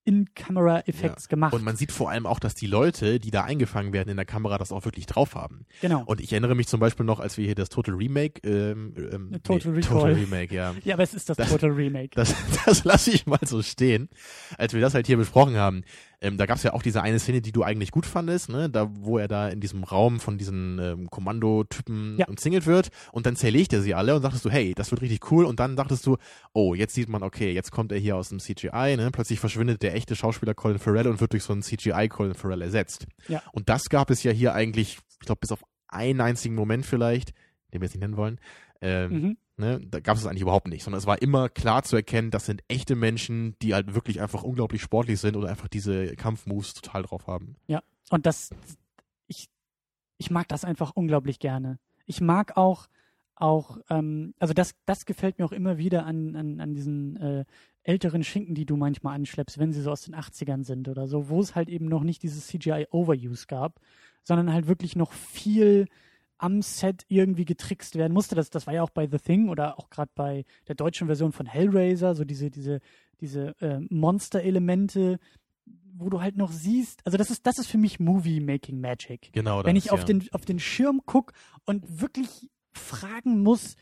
in-Camera-Effects gemacht. Und man sieht vor allem auch, dass die Leute, die da eingefangen werden in der Kamera, das auch wirklich drauf haben. genau. Und ich erinnere mich zum Beispiel noch, als wir hier das Total Remake, ähm, ähm, Total nee, Recall. Total Remake, ja. Ja, aber es ist das, Das- Total Remake. Das, das lasse ich mal so stehen. Als wir das halt hier besprochen haben, ähm, da gab es ja auch diese eine Szene, die du eigentlich gut fandest, ne? Da, wo er da in diesem Raum von diesen ähm, Kommandotypen Ja. umzingelt wird und dann zerlegt er sie alle und dachtest du, hey, das wird richtig cool und dann dachtest du, oh, jetzt sieht man, okay, jetzt kommt er hier aus dem CGI, ne? Plötzlich verschwindet der echte Schauspieler Colin Farrell und wird durch so einen CGI Colin Farrell ersetzt. Ja. Und das gab es ja hier eigentlich, ich glaube, bis auf einen einzigen Moment vielleicht, den wir jetzt nicht nennen wollen, ähm, Mhm. Ne, da gab es eigentlich überhaupt nicht, sondern es war immer klar zu erkennen, das sind echte Menschen, die halt wirklich einfach unglaublich sportlich sind oder einfach diese Kampfmoves total drauf haben. Und das, ich, ich mag das einfach unglaublich gerne. Ich mag auch, auch, ähm, also das, das gefällt mir auch immer wieder an, an, an diesen äh, älteren Schinken, die du manchmal anschleppst, wenn sie so aus den 80ern sind oder so, wo es halt eben noch nicht dieses CGI-Overuse gab, sondern halt wirklich noch viel am Set irgendwie getrickst werden musste. Das, das war ja auch bei The Thing oder auch gerade bei der deutschen Version von Hellraiser, so diese, diese, diese äh, Monster-Elemente, wo du halt noch siehst, also das ist, das ist für mich Movie Making Magic. Genau. Wenn das, ich auf ja. den, auf den Schirm guck und wirklich fragen muss,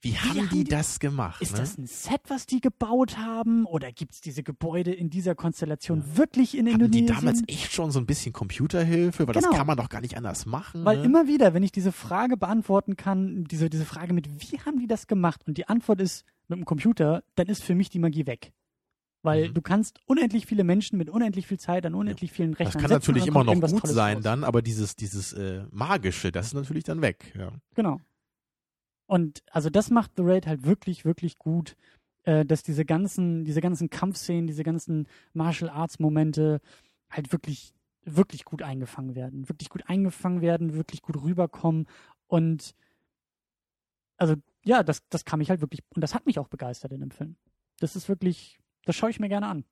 Wie haben haben die die- das gemacht? ist ne? das ein Set, was die gebaut haben? Oder gibt es diese Gebäude in dieser Konstellation wirklich in Hatten die Indonesien? damals echt schon so ein bisschen Computerhilfe? Weil Genau. das kann man doch gar nicht anders machen. Weil ne? immer wieder, wenn ich diese Frage beantworten kann, diese, diese Frage mit, wie haben die das gemacht? Und die Antwort ist mit dem Computer, dann ist für mich die Magie weg. Weil Mhm. du kannst unendlich viele Menschen mit unendlich viel Zeit an unendlich vielen Rechnern Das kann setzen natürlich immer noch gut Tolles sein raus. dann, aber dieses, dieses äh, Magische, das ist natürlich dann weg. Ja. Genau. Und also das macht The Raid halt wirklich, wirklich gut, äh, dass diese ganzen, diese ganzen Kampfszenen, diese ganzen Martial Arts Momente halt wirklich, wirklich gut eingefangen werden. Wirklich gut eingefangen werden, wirklich gut rüberkommen. Und also ja, das, das kam mich halt wirklich, und das hat mich auch begeistert in dem Film. Das ist wirklich, das schaue ich mir gerne an.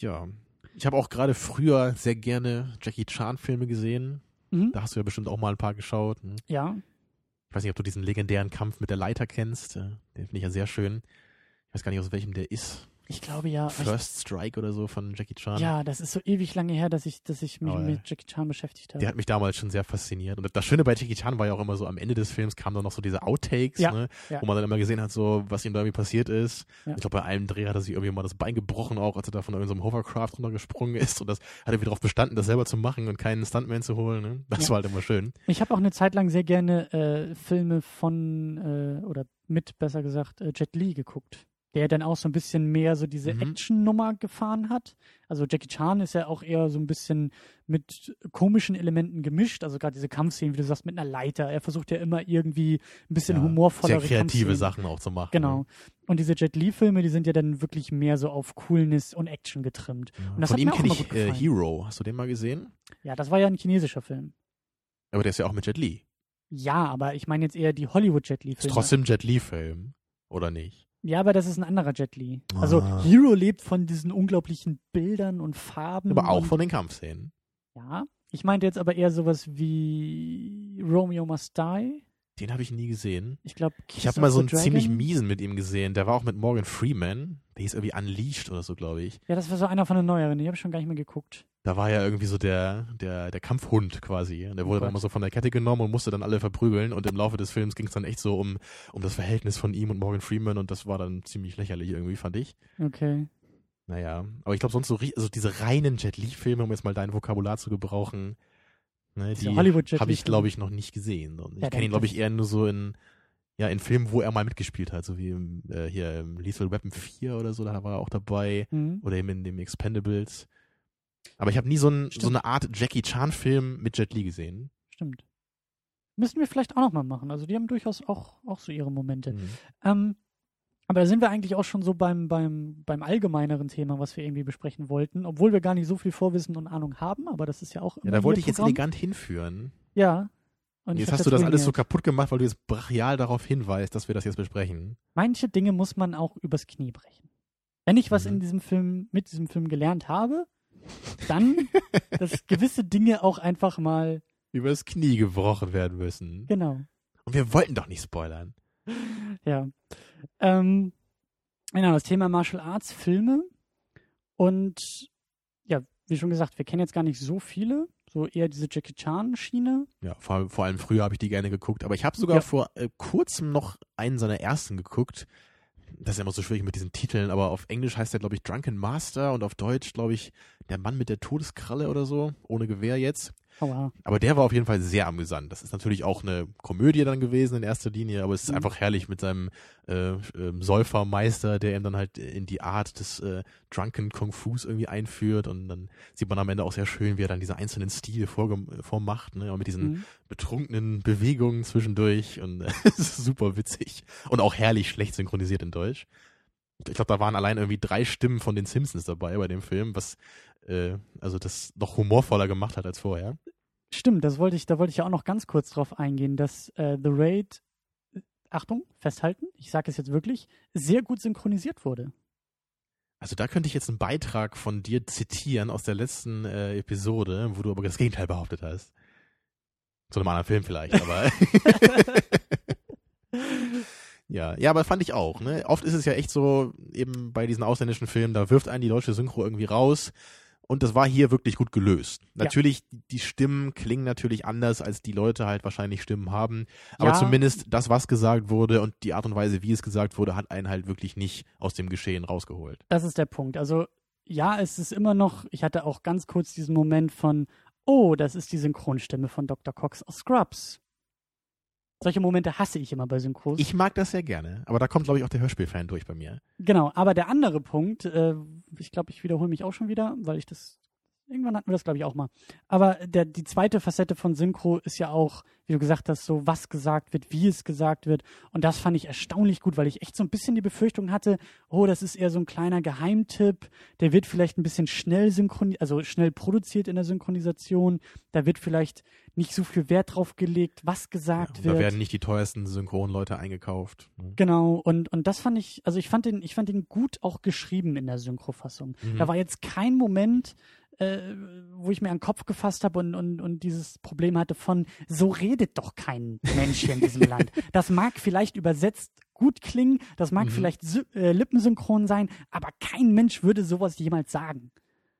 ja. Ich habe auch gerade früher sehr gerne Jackie Chan Filme gesehen. Mhm. Da hast du ja bestimmt auch mal ein paar geschaut. ne? Ja, Ich weiß nicht, ob du diesen legendären Kampf mit der Leiter kennst. äh, Den finde ich ja sehr schön. Ich weiß gar nicht, aus welchem der ist. Ich glaube ja. ich- First Strike oder so von Jackie Chan. Ja, das ist so ewig lange her, dass ich, dass ich mich Aber, mit Jackie Chan beschäftigt habe. Der hat mich damals schon sehr fasziniert. Und das Schöne bei Jackie Chan war ja auch immer so, am Ende des Films kamen dann noch so diese Outtakes, Ja, ne, ja. wo man dann immer gesehen hat, so, was ihm da irgendwie passiert ist. Ich glaube, bei einem Dreh hat er sich irgendwie mal das Bein gebrochen, auch als er da von irgendeinem Hovercraft runtergesprungen ist. Und das hat er wieder darauf bestanden, das selber zu machen und keinen Stuntman zu holen. Ne? Das war halt immer schön. Ich habe auch eine Zeit lang sehr gerne äh, Filme von, äh, oder mit, besser gesagt, äh, Jet Li geguckt. Der dann auch so ein bisschen mehr so diese Mhm. Action-Nummer gefahren hat. Also Jackie Chan ist ja auch eher so ein bisschen mit komischen Elementen gemischt. Also gerade diese Kampfszenen, wie du sagst, mit einer Leiter. Er versucht ja immer irgendwie ein bisschen Ja, humorvollere Sehr kreative Kampfszenen. Sachen auch zu machen. Genau. Ne? Und diese Jet Li-Filme, die sind ja dann wirklich mehr so auf Coolness und Action getrimmt. Ja. Und das Von hat ihm kenne ich äh. Hero. Hast du den mal gesehen? Ja, das war ja ein chinesischer Film. Aber der ist ja auch mit Jet Li. Ja, aber ich meine jetzt eher die Hollywood-Jet Ist Li-Filme. trotzdem Jet Li-Film. Oder nicht? Ja, aber das ist ein anderer Jet Li. Also Ah. Hero lebt von diesen unglaublichen Bildern und Farben. Aber auch von den Kampfszenen. Ja. Ich meinte jetzt aber eher sowas wie Romeo Must Die. Den habe ich nie gesehen. Ich glaube, Ich habe mal so einen ziemlich miesen mit ihm gesehen. Der war auch mit Morgan Freeman. Der hieß irgendwie Unleashed oder so, glaube ich. Ja, das war so einer von den neueren. Die habe ich schon gar nicht mehr geguckt. Da war ja irgendwie so der, der, der Kampfhund quasi. Und der wurde Oh dann immer so von der Kette genommen und musste dann alle verprügeln. Und im Laufe des Films ging es dann echt so um, um das Verhältnis von ihm und Morgan Freeman. Und das war dann ziemlich lächerlich irgendwie, fand ich. Okay. Naja, aber ich glaube sonst so, also diese reinen Jet Li-Filme, um jetzt mal dein Vokabular zu gebrauchen, ne, die habe ich, glaube ich, noch nicht gesehen. Und ich Ja, kenne ihn, glaube ich, eher nur so in, ja, in Filmen, wo er mal mitgespielt hat, so wie im, äh, hier im Lethal Weapon 4 oder so, da war er auch dabei. Mhm. Oder eben in dem Expendables. Aber ich habe nie so, ein, so eine Art Jackie Chan-Film mit Jet Li gesehen. Stimmt. Müssen wir vielleicht auch nochmal machen. Also die haben durchaus auch, auch so ihre Momente. Mhm. Ähm, aber da sind wir eigentlich auch schon so beim, beim, beim allgemeineren Thema, was wir irgendwie besprechen wollten, obwohl wir gar nicht so viel Vorwissen und Ahnung haben, aber das ist ja auch Ja, immer da wollte ich jetzt Programm. elegant hinführen. Ja. Und jetzt hast du das alles so kaputt gemacht, weil du jetzt brachial darauf hinweist, dass wir das jetzt besprechen. Manche Dinge muss man auch übers Knie brechen. Wenn ich was Mhm. in diesem Film, mit diesem Film gelernt habe, dann, dass gewisse Dinge auch einfach mal, Übers Knie gebrochen werden müssen. genau, Und wir wollten doch nicht spoilern. ja. Ähm, genau, das Thema Martial Arts Filme und wie schon gesagt, wir kennen jetzt gar nicht so viele, so eher diese Jackie Chan Schiene. Ja, vor, vor allem früher habe ich die gerne geguckt. Aber ich habe sogar Ja. vor äh, kurzem noch einen seiner ersten geguckt. Das ist ja immer so schwierig mit diesen Titeln, aber auf Englisch heißt der, glaube ich, Drunken Master und auf Deutsch, glaube ich, der Mann mit der Todeskralle oder so, ohne Gewehr jetzt. Aua. Aber der war auf jeden Fall sehr amüsant. Das ist natürlich auch eine Komödie dann gewesen in erster Linie, aber es ist Mhm. einfach herrlich mit seinem äh, ähm, Säufermeister, der ihm dann halt in die Art des äh, Drunken Kung Fus irgendwie einführt und dann sieht man am Ende auch sehr schön, wie er dann diese einzelnen Stile vormacht, ne, und mit diesen Mhm. betrunkenen Bewegungen zwischendurch und äh, es ist super witzig und auch herrlich schlecht synchronisiert in Deutsch. Ich glaube, da waren allein irgendwie drei Stimmen von den Simpsons dabei bei dem Film, was äh, also das noch humorvoller gemacht hat als vorher. Stimmt, das wollte ich, da wollte ich ja auch noch ganz kurz drauf eingehen, dass äh, The Raid, äh, Achtung, festhalten, ich sage es jetzt wirklich, sehr gut synchronisiert wurde. Also da könnte ich jetzt einen Beitrag von dir zitieren aus der letzten äh, Episode, wo du aber das Gegenteil behauptet hast. Zu einem anderen Film vielleicht, aber ja, ja, aber fand ich auch. Ne? Oft ist es ja echt so, eben bei diesen ausländischen Filmen, da wirft einen die deutsche Synchro irgendwie raus, Und das war hier wirklich gut gelöst. Natürlich, die Stimmen klingen natürlich anders, als die Leute halt wahrscheinlich Stimmen haben. Aber Ja. zumindest das, was gesagt wurde und die Art und Weise, wie es gesagt wurde, hat einen halt wirklich nicht aus dem Geschehen rausgeholt. Das ist der Punkt. Also ja, es ist immer noch, ich hatte auch ganz kurz diesen Moment von, oh, das ist die Synchronstimme von Dr. Cox aus Scrubs. Solche Momente hasse ich immer bei Synchros. Ich mag das sehr gerne, aber da kommt, glaube ich, auch der Hörspielfan durch bei mir. Genau, aber der andere Punkt, äh, ich glaube, ich wiederhole mich auch schon wieder, weil ich das, irgendwann hatten wir das, glaube ich, auch mal. Aber der, die zweite Facette von Synchro ist ja auch, wie du gesagt hast, so was gesagt wird, wie es gesagt wird. Und das fand ich erstaunlich gut, weil ich echt so ein bisschen die Befürchtung hatte, oh, das ist eher so ein kleiner Geheimtipp, der wird vielleicht ein bisschen schnell synchronisiert, also schnell produziert in der Synchronisation. Da wird vielleicht nicht so viel Wert drauf gelegt, was gesagt Ja, wird. da werden nicht die teuersten Synchronleute eingekauft. ne? Genau, und, und das fand ich, also ich fand den, ich fand den gut auch geschrieben in der Synchrofassung. Mhm. Da war jetzt kein Moment, äh, wo ich mir an den Kopf gefasst habe und, und, und dieses Problem hatte von, so redet doch kein Mensch hier in diesem Land. Das mag vielleicht übersetzt gut klingen, das mag Mhm. vielleicht äh, lippensynchron sein, aber kein Mensch würde sowas jemals sagen.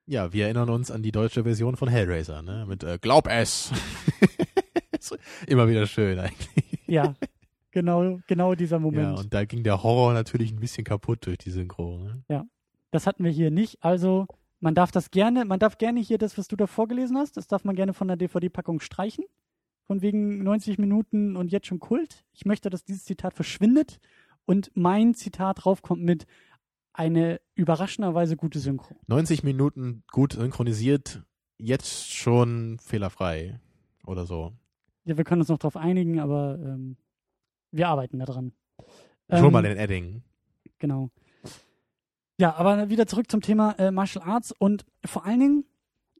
Ja, wir erinnern uns an die deutsche Version von Hellraiser, ne? Mit äh, Glaub es. Immer wieder schön eigentlich. Ja, genau, genau dieser Ja, Moment. und da ging der Horror natürlich ein bisschen kaputt durch die Synchro. Ne? Das hatten wir hier nicht. Also man darf das gerne, man darf gerne hier das, was du da vorgelesen hast, das darf man gerne von der DVD-Packung streichen. Von wegen 90 Minuten und jetzt schon Kult. Ich möchte, dass dieses Zitat verschwindet und mein Zitat draufkommt mit eine überraschenderweise gute Synchro. 90 Minuten gut synchronisiert, jetzt schon fehlerfrei oder so. Ja, wir können uns noch darauf einigen, aber ähm, wir arbeiten daran. Schon Ähm, mal den Adding. Genau. Ja, aber wieder zurück zum Thema äh, Martial Arts und vor allen Dingen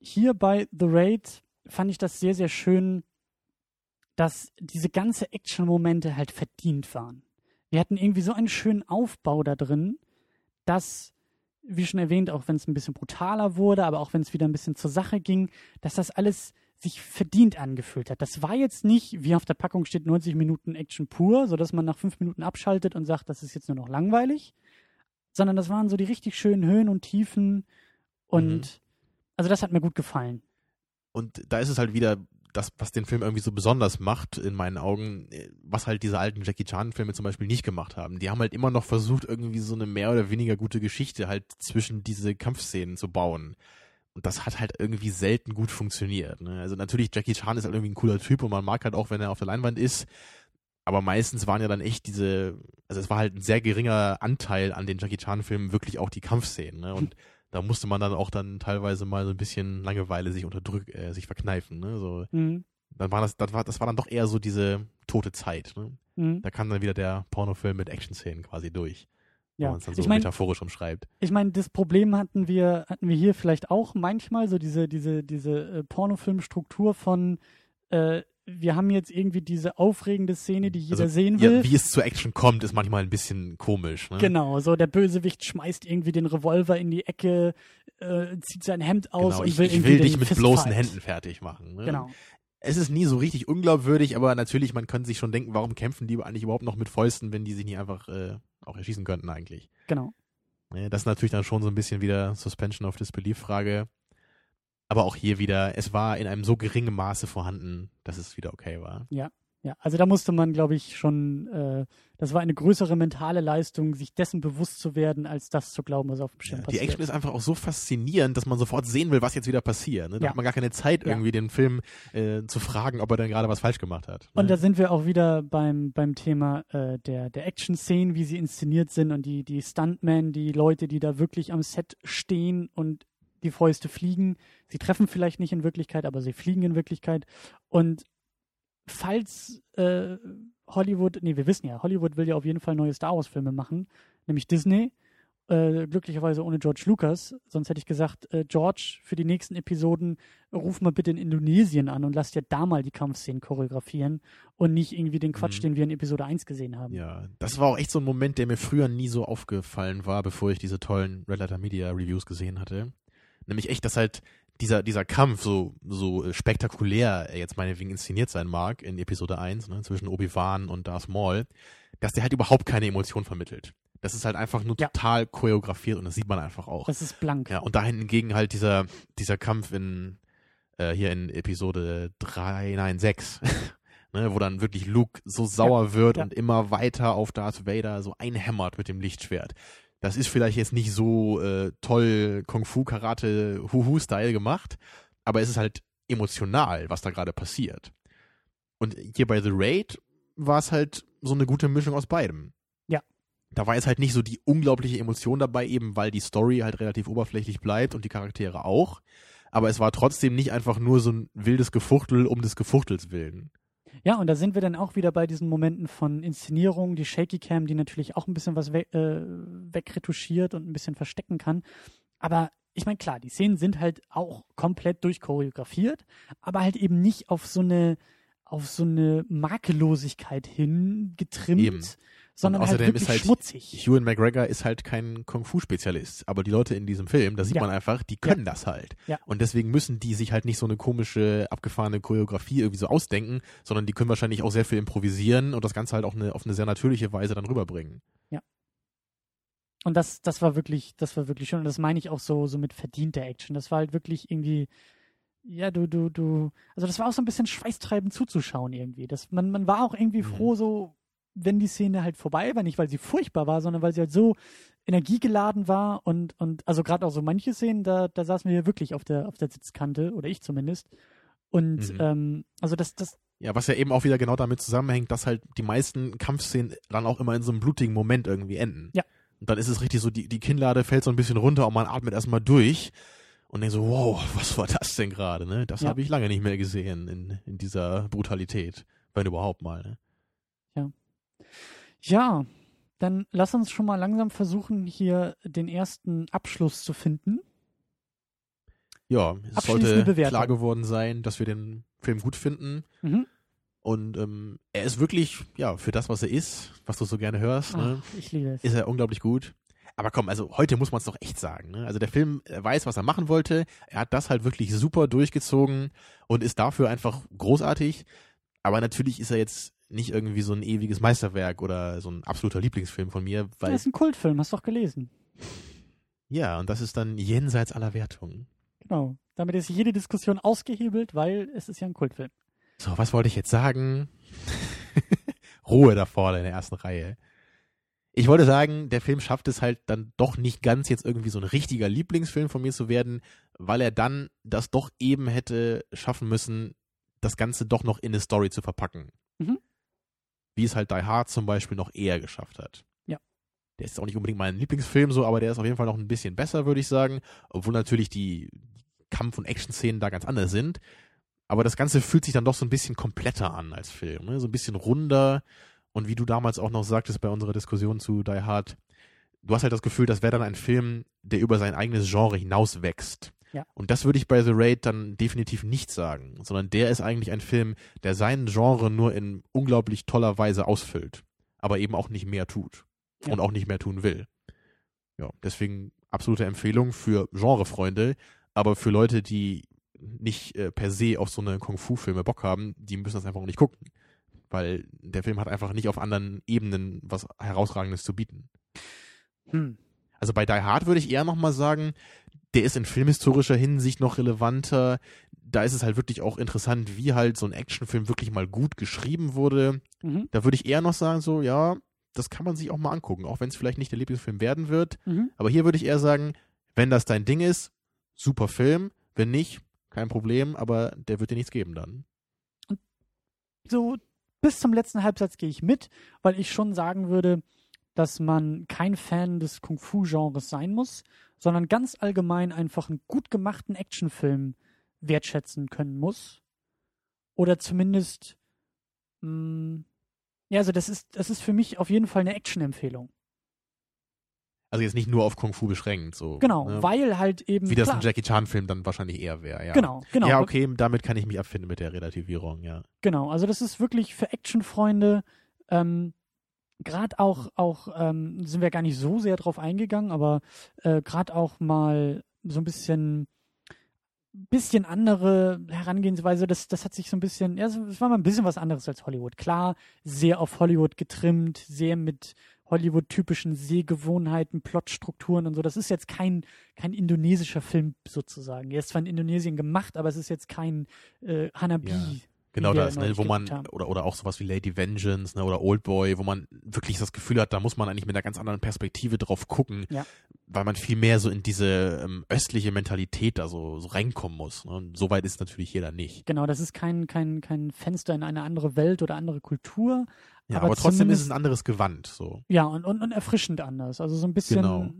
hier bei The Raid fand ich das sehr, sehr schön, dass diese ganze Action-Momente halt verdient waren. Wir hatten irgendwie so einen schönen Aufbau da drin, dass, wie schon erwähnt, auch wenn es ein bisschen brutaler wurde, aber auch wenn es wieder ein bisschen zur Sache ging, dass das alles sich verdient angefühlt hat. Das war jetzt nicht, wie auf der Packung steht, 90 Minuten Action pur, sodass man nach fünf Minuten abschaltet und sagt, das ist jetzt nur noch langweilig, sondern das waren so die richtig schönen Höhen und Tiefen und Mhm. also das hat mir gut gefallen. Und da ist es halt wieder das, was den Film irgendwie so besonders macht, in meinen Augen, äh, was halt diese alten Jackie Chan-Filme zum Beispiel nicht gemacht haben. Die haben halt immer noch versucht, irgendwie so eine mehr oder weniger gute Geschichte halt zwischen diese Kampfszenen zu bauen. Und das hat halt irgendwie selten gut funktioniert. Ne? Also natürlich, Jackie Chan ist halt irgendwie ein cooler Typ und man mag halt auch, wenn er auf der Leinwand ist. Aber meistens waren ja dann echt diese, also es war halt ein sehr geringer Anteil an den Jackie Chan-Filmen wirklich auch die Kampfszenen. Ne? Und da musste man dann auch dann teilweise mal so ein bisschen Langeweile sich unterdrück, äh, sich verkneifen. Ne? So, Mhm. dann war das, das war, das war dann doch eher so diese tote Zeit. Ne? Mhm. Da kam dann wieder der Pornofilm mit Action-Szenen quasi durch. Wenn Ja, man es dann so ich meine, metaphorisch umschreibt. ich meine, das Problem hatten wir, hatten wir hier vielleicht auch manchmal, so diese, diese, diese äh, Pornofilmstruktur von, äh, wir haben jetzt irgendwie diese aufregende Szene, die jeder Also, sehen will. Ja, wie es zur Action kommt, ist manchmal ein bisschen komisch. Ne? Genau, so der Bösewicht schmeißt irgendwie den Revolver in die Ecke, äh, zieht sein Hemd aus Genau, und ich, will ich irgendwie will dich mit Fistfight. bloßen Händen fertig machen. Ne? Genau. Es ist nie so richtig unglaubwürdig, aber natürlich, man könnte sich schon denken, warum kämpfen die eigentlich überhaupt noch mit Fäusten, wenn die sich nicht einfach äh, auch erschießen könnten eigentlich. Genau. Ne, Das ist natürlich dann schon so ein bisschen wieder Suspension of Disbelief-Frage. Aber auch hier wieder, es war in einem so geringen Maße vorhanden, dass es wieder okay war. Ja, also da musste man, glaube ich, schon, äh, das war eine größere mentale Leistung, sich dessen bewusst zu werden, als das zu glauben, was auf dem Schirm die passiert. Action ist einfach auch so faszinierend, dass man sofort sehen will, was jetzt wieder passiert. Ne? Da Ja. hat man gar keine Zeit, Ja. irgendwie den Film äh, zu fragen, ob er denn gerade was falsch gemacht hat. Ne? Und da sind wir auch wieder beim, beim Thema äh, der, der Action-Szenen, wie sie inszeniert sind und die, die Stuntmen, die Leute, die da wirklich am Set stehen und die Fäuste fliegen. Sie treffen vielleicht nicht in Wirklichkeit, aber sie fliegen in Wirklichkeit. Und falls äh, Hollywood, nee, wir wissen ja, Hollywood will ja auf jeden Fall neue Star Wars-Filme machen, nämlich Disney. Äh, glücklicherweise ohne George Lucas. Sonst hätte ich gesagt, äh, George, für die nächsten Episoden ruf mal bitte in Indonesien an und lass dir da mal die Kampfszenen choreografieren und nicht irgendwie den Quatsch, Mhm. den wir in Episode 1 gesehen haben. Ja, das war auch echt so ein Moment, der mir früher nie so aufgefallen war, bevor ich diese tollen Red Letter Media Reviews gesehen hatte. Nämlich echt, dass halt dieser, dieser Kampf so, so spektakulär er jetzt meinetwegen inszeniert sein mag in Episode 1, ne, zwischen Obi-Wan und Darth Maul, dass der halt überhaupt keine Emotion vermittelt. Das ist halt einfach nur Ja. total choreografiert und das sieht man einfach auch. Das ist blank. Ja, und da hingegen halt dieser, dieser Kampf in, äh, hier in Episode 3, nein, 6, ne, wo dann wirklich Luke so sauer wird ja. und immer weiter auf Darth Vader so einhämmert mit dem Lichtschwert. Das ist vielleicht jetzt nicht so äh, toll Kung-Fu-Karate-Huhu-Style gemacht, aber es ist halt emotional, was da gerade passiert. Und hier bei The Raid war es halt so eine gute Mischung aus beidem. Ja. Da war jetzt halt nicht so die unglaubliche Emotion dabei, eben weil die Story halt relativ oberflächlich bleibt und die Charaktere auch. Aber es war trotzdem nicht einfach nur so ein wildes Gefuchtel um des Gefuchtels willen. Ja, und da sind wir dann auch wieder bei diesen Momenten von Inszenierung, die Shaky Cam, die natürlich auch ein bisschen was we äh, wegretuschiert und ein bisschen verstecken kann. Aber ich meine, klar, die Szenen sind halt auch komplett durchchoreografiert, aber halt eben nicht auf so eine auf so eine Makellosigkeit hin getrimmt, Eben. Sondern halt außerdem wirklich ist halt schmutzig. Ewan McGregor ist halt kein Kung-Fu-Spezialist, aber die Leute in diesem Film, da sieht Ja. man einfach, die können das halt. Ja. Und deswegen müssen die sich halt nicht so eine komische, abgefahrene Choreografie irgendwie so ausdenken, sondern die können wahrscheinlich auch sehr viel improvisieren und das Ganze halt auch eine, auf eine sehr natürliche Weise dann rüberbringen. Und das, das war wirklich, das war wirklich schön. Und das meine ich auch so, so mit verdienter Action. Das war halt wirklich irgendwie, ja, du, du, du, also das war auch so ein bisschen schweißtreibend zuzuschauen irgendwie. Das, man, man war auch irgendwie Mhm. froh, so, wenn die Szene halt vorbei war, nicht weil sie furchtbar war, sondern weil sie halt so energiegeladen war und, und, also gerade auch so manche Szenen, da, da saßen wir ja wirklich auf der, auf der Sitzkante, oder ich zumindest. Und, Mhm. ähm, also das, das, Ja, was ja eben auch wieder genau damit zusammenhängt, dass halt die meisten Kampfszenen dann auch immer in so einem blutigen Moment irgendwie enden. Ja. Und dann ist es richtig so, die, die Kinnlade fällt so ein bisschen runter und man atmet erstmal durch und denkt so, wow, was war das denn gerade, ne? Das Ja. habe ich lange nicht mehr gesehen in, in dieser Brutalität. Wenn überhaupt mal, ne? Ja, dann lass uns schon mal langsam versuchen, hier den ersten Abschluss zu finden. Ja, es sollte Bewertung. klar geworden sein, dass wir den Film gut finden. Mhm. Und ähm, er ist wirklich, ja, für das, was er ist, was du so gerne hörst, ne, Ach, ich liebe es. ist er unglaublich gut. Aber komm, also heute muss man es doch echt sagen. Ne? Also der Film weiß, was er machen wollte. Er hat das halt wirklich super durchgezogen und ist dafür einfach großartig. Aber natürlich ist er jetzt nicht irgendwie so ein ewiges Meisterwerk oder so ein absoluter Lieblingsfilm von mir, weil Das ist ein Kultfilm, hast du doch gelesen. ja, und das ist dann jenseits aller Wertungen. Genau. Damit ist jede Diskussion ausgehebelt, weil es ist ja ein Kultfilm. So, was wollte ich jetzt sagen? Ruhe da vorne in der ersten Reihe. Ich wollte sagen, der Film schafft es halt dann doch nicht ganz jetzt irgendwie so ein richtiger Lieblingsfilm von mir zu werden, weil er dann das doch eben hätte schaffen müssen, das Ganze doch noch in eine Story zu verpacken. Mhm. Wie es halt Die Hard zum Beispiel noch eher geschafft hat. Ja. Der ist auch nicht unbedingt mein Lieblingsfilm so, aber der ist auf jeden Fall noch ein bisschen besser, würde ich sagen. Obwohl natürlich die Kampf- und Action-Szenen da ganz anders sind. Aber das Ganze fühlt sich dann doch so ein bisschen kompletter an als Film. Ne? So ein bisschen runder. Und wie du damals auch noch sagtest bei unserer Diskussion zu Die Hard, du hast halt das Gefühl, das wäre dann ein Film, der über sein eigenes Genre hinaus wächst. Ja. Und das würde ich bei The Raid dann definitiv nicht sagen, sondern der ist eigentlich ein Film, der sein Genre nur in unglaublich toller Weise ausfüllt, aber eben auch nicht mehr tut Ja. und auch nicht mehr tun will. Ja, deswegen absolute Empfehlung für Genrefreunde, aber für Leute, die nicht äh, per se auf so eine Kung-Fu-Filme Bock haben, die müssen das einfach auch nicht gucken. Weil der Film hat einfach nicht auf anderen Ebenen was Herausragendes zu bieten. Hm. Also bei Die Hard würde ich eher nochmal sagen, der ist in filmhistorischer Hinsicht noch relevanter. Da ist es halt wirklich auch interessant, wie halt so ein Actionfilm wirklich mal gut geschrieben wurde. Mhm. Da würde ich eher noch sagen, so, ja, das kann man sich auch mal angucken, auch wenn es vielleicht nicht der Lieblingsfilm werden wird. Mhm. Aber hier würde ich eher sagen, wenn das dein Ding ist, super Film. Wenn nicht, kein Problem, aber der wird dir nichts geben dann. So bis zum letzten Halbsatz gehe ich mit, weil ich schon sagen würde, dass man kein Fan des Kung-Fu-Genres sein muss, sondern ganz allgemein einfach einen gut gemachten Actionfilm wertschätzen können muss. Oder zumindest, mh, ja, also das ist, das ist für mich auf jeden Fall eine Action-Empfehlung. Also jetzt nicht nur auf Kung Fu beschränkt, so. Genau, ne? weil halt eben. Wie das klar, ein Jackie Chan-Film dann wahrscheinlich eher wäre, ja. Genau, genau. Ja, okay, damit kann ich mich abfinden mit der Relativierung, ja. Genau, also das ist wirklich für Actionfreunde. Ähm, gerade auch, auch ähm, sind wir gar nicht so sehr drauf eingegangen, aber äh, gerade auch mal so ein bisschen, bisschen andere Herangehensweise. Das, das hat sich so ein bisschen, ja, es war mal ein bisschen was anderes als Hollywood. Klar, sehr auf Hollywood getrimmt, sehr mit Hollywood-typischen Sehgewohnheiten, Plotstrukturen und so. Das ist jetzt kein, kein indonesischer Film sozusagen. Er ist zwar in Indonesien gemacht, aber es ist jetzt kein äh, Hanabi. Ja. Genau das, ne, wo man, haben. oder, oder auch sowas wie Lady Vengeance, ne, oder Old Boy, wo man wirklich das Gefühl hat, da muss man eigentlich mit einer ganz anderen Perspektive drauf gucken, Ja. weil man viel mehr so in diese ähm, östliche Mentalität da so, so reinkommen muss. Ne? Und so weit ist natürlich jeder nicht. Genau, das ist kein, kein, kein Fenster in eine andere Welt oder andere Kultur. Ja, Aber aber, trotzdem ist es ein anderes Gewand, so. Ja, und, und, und erfrischend anders. Also so ein bisschen, Genau.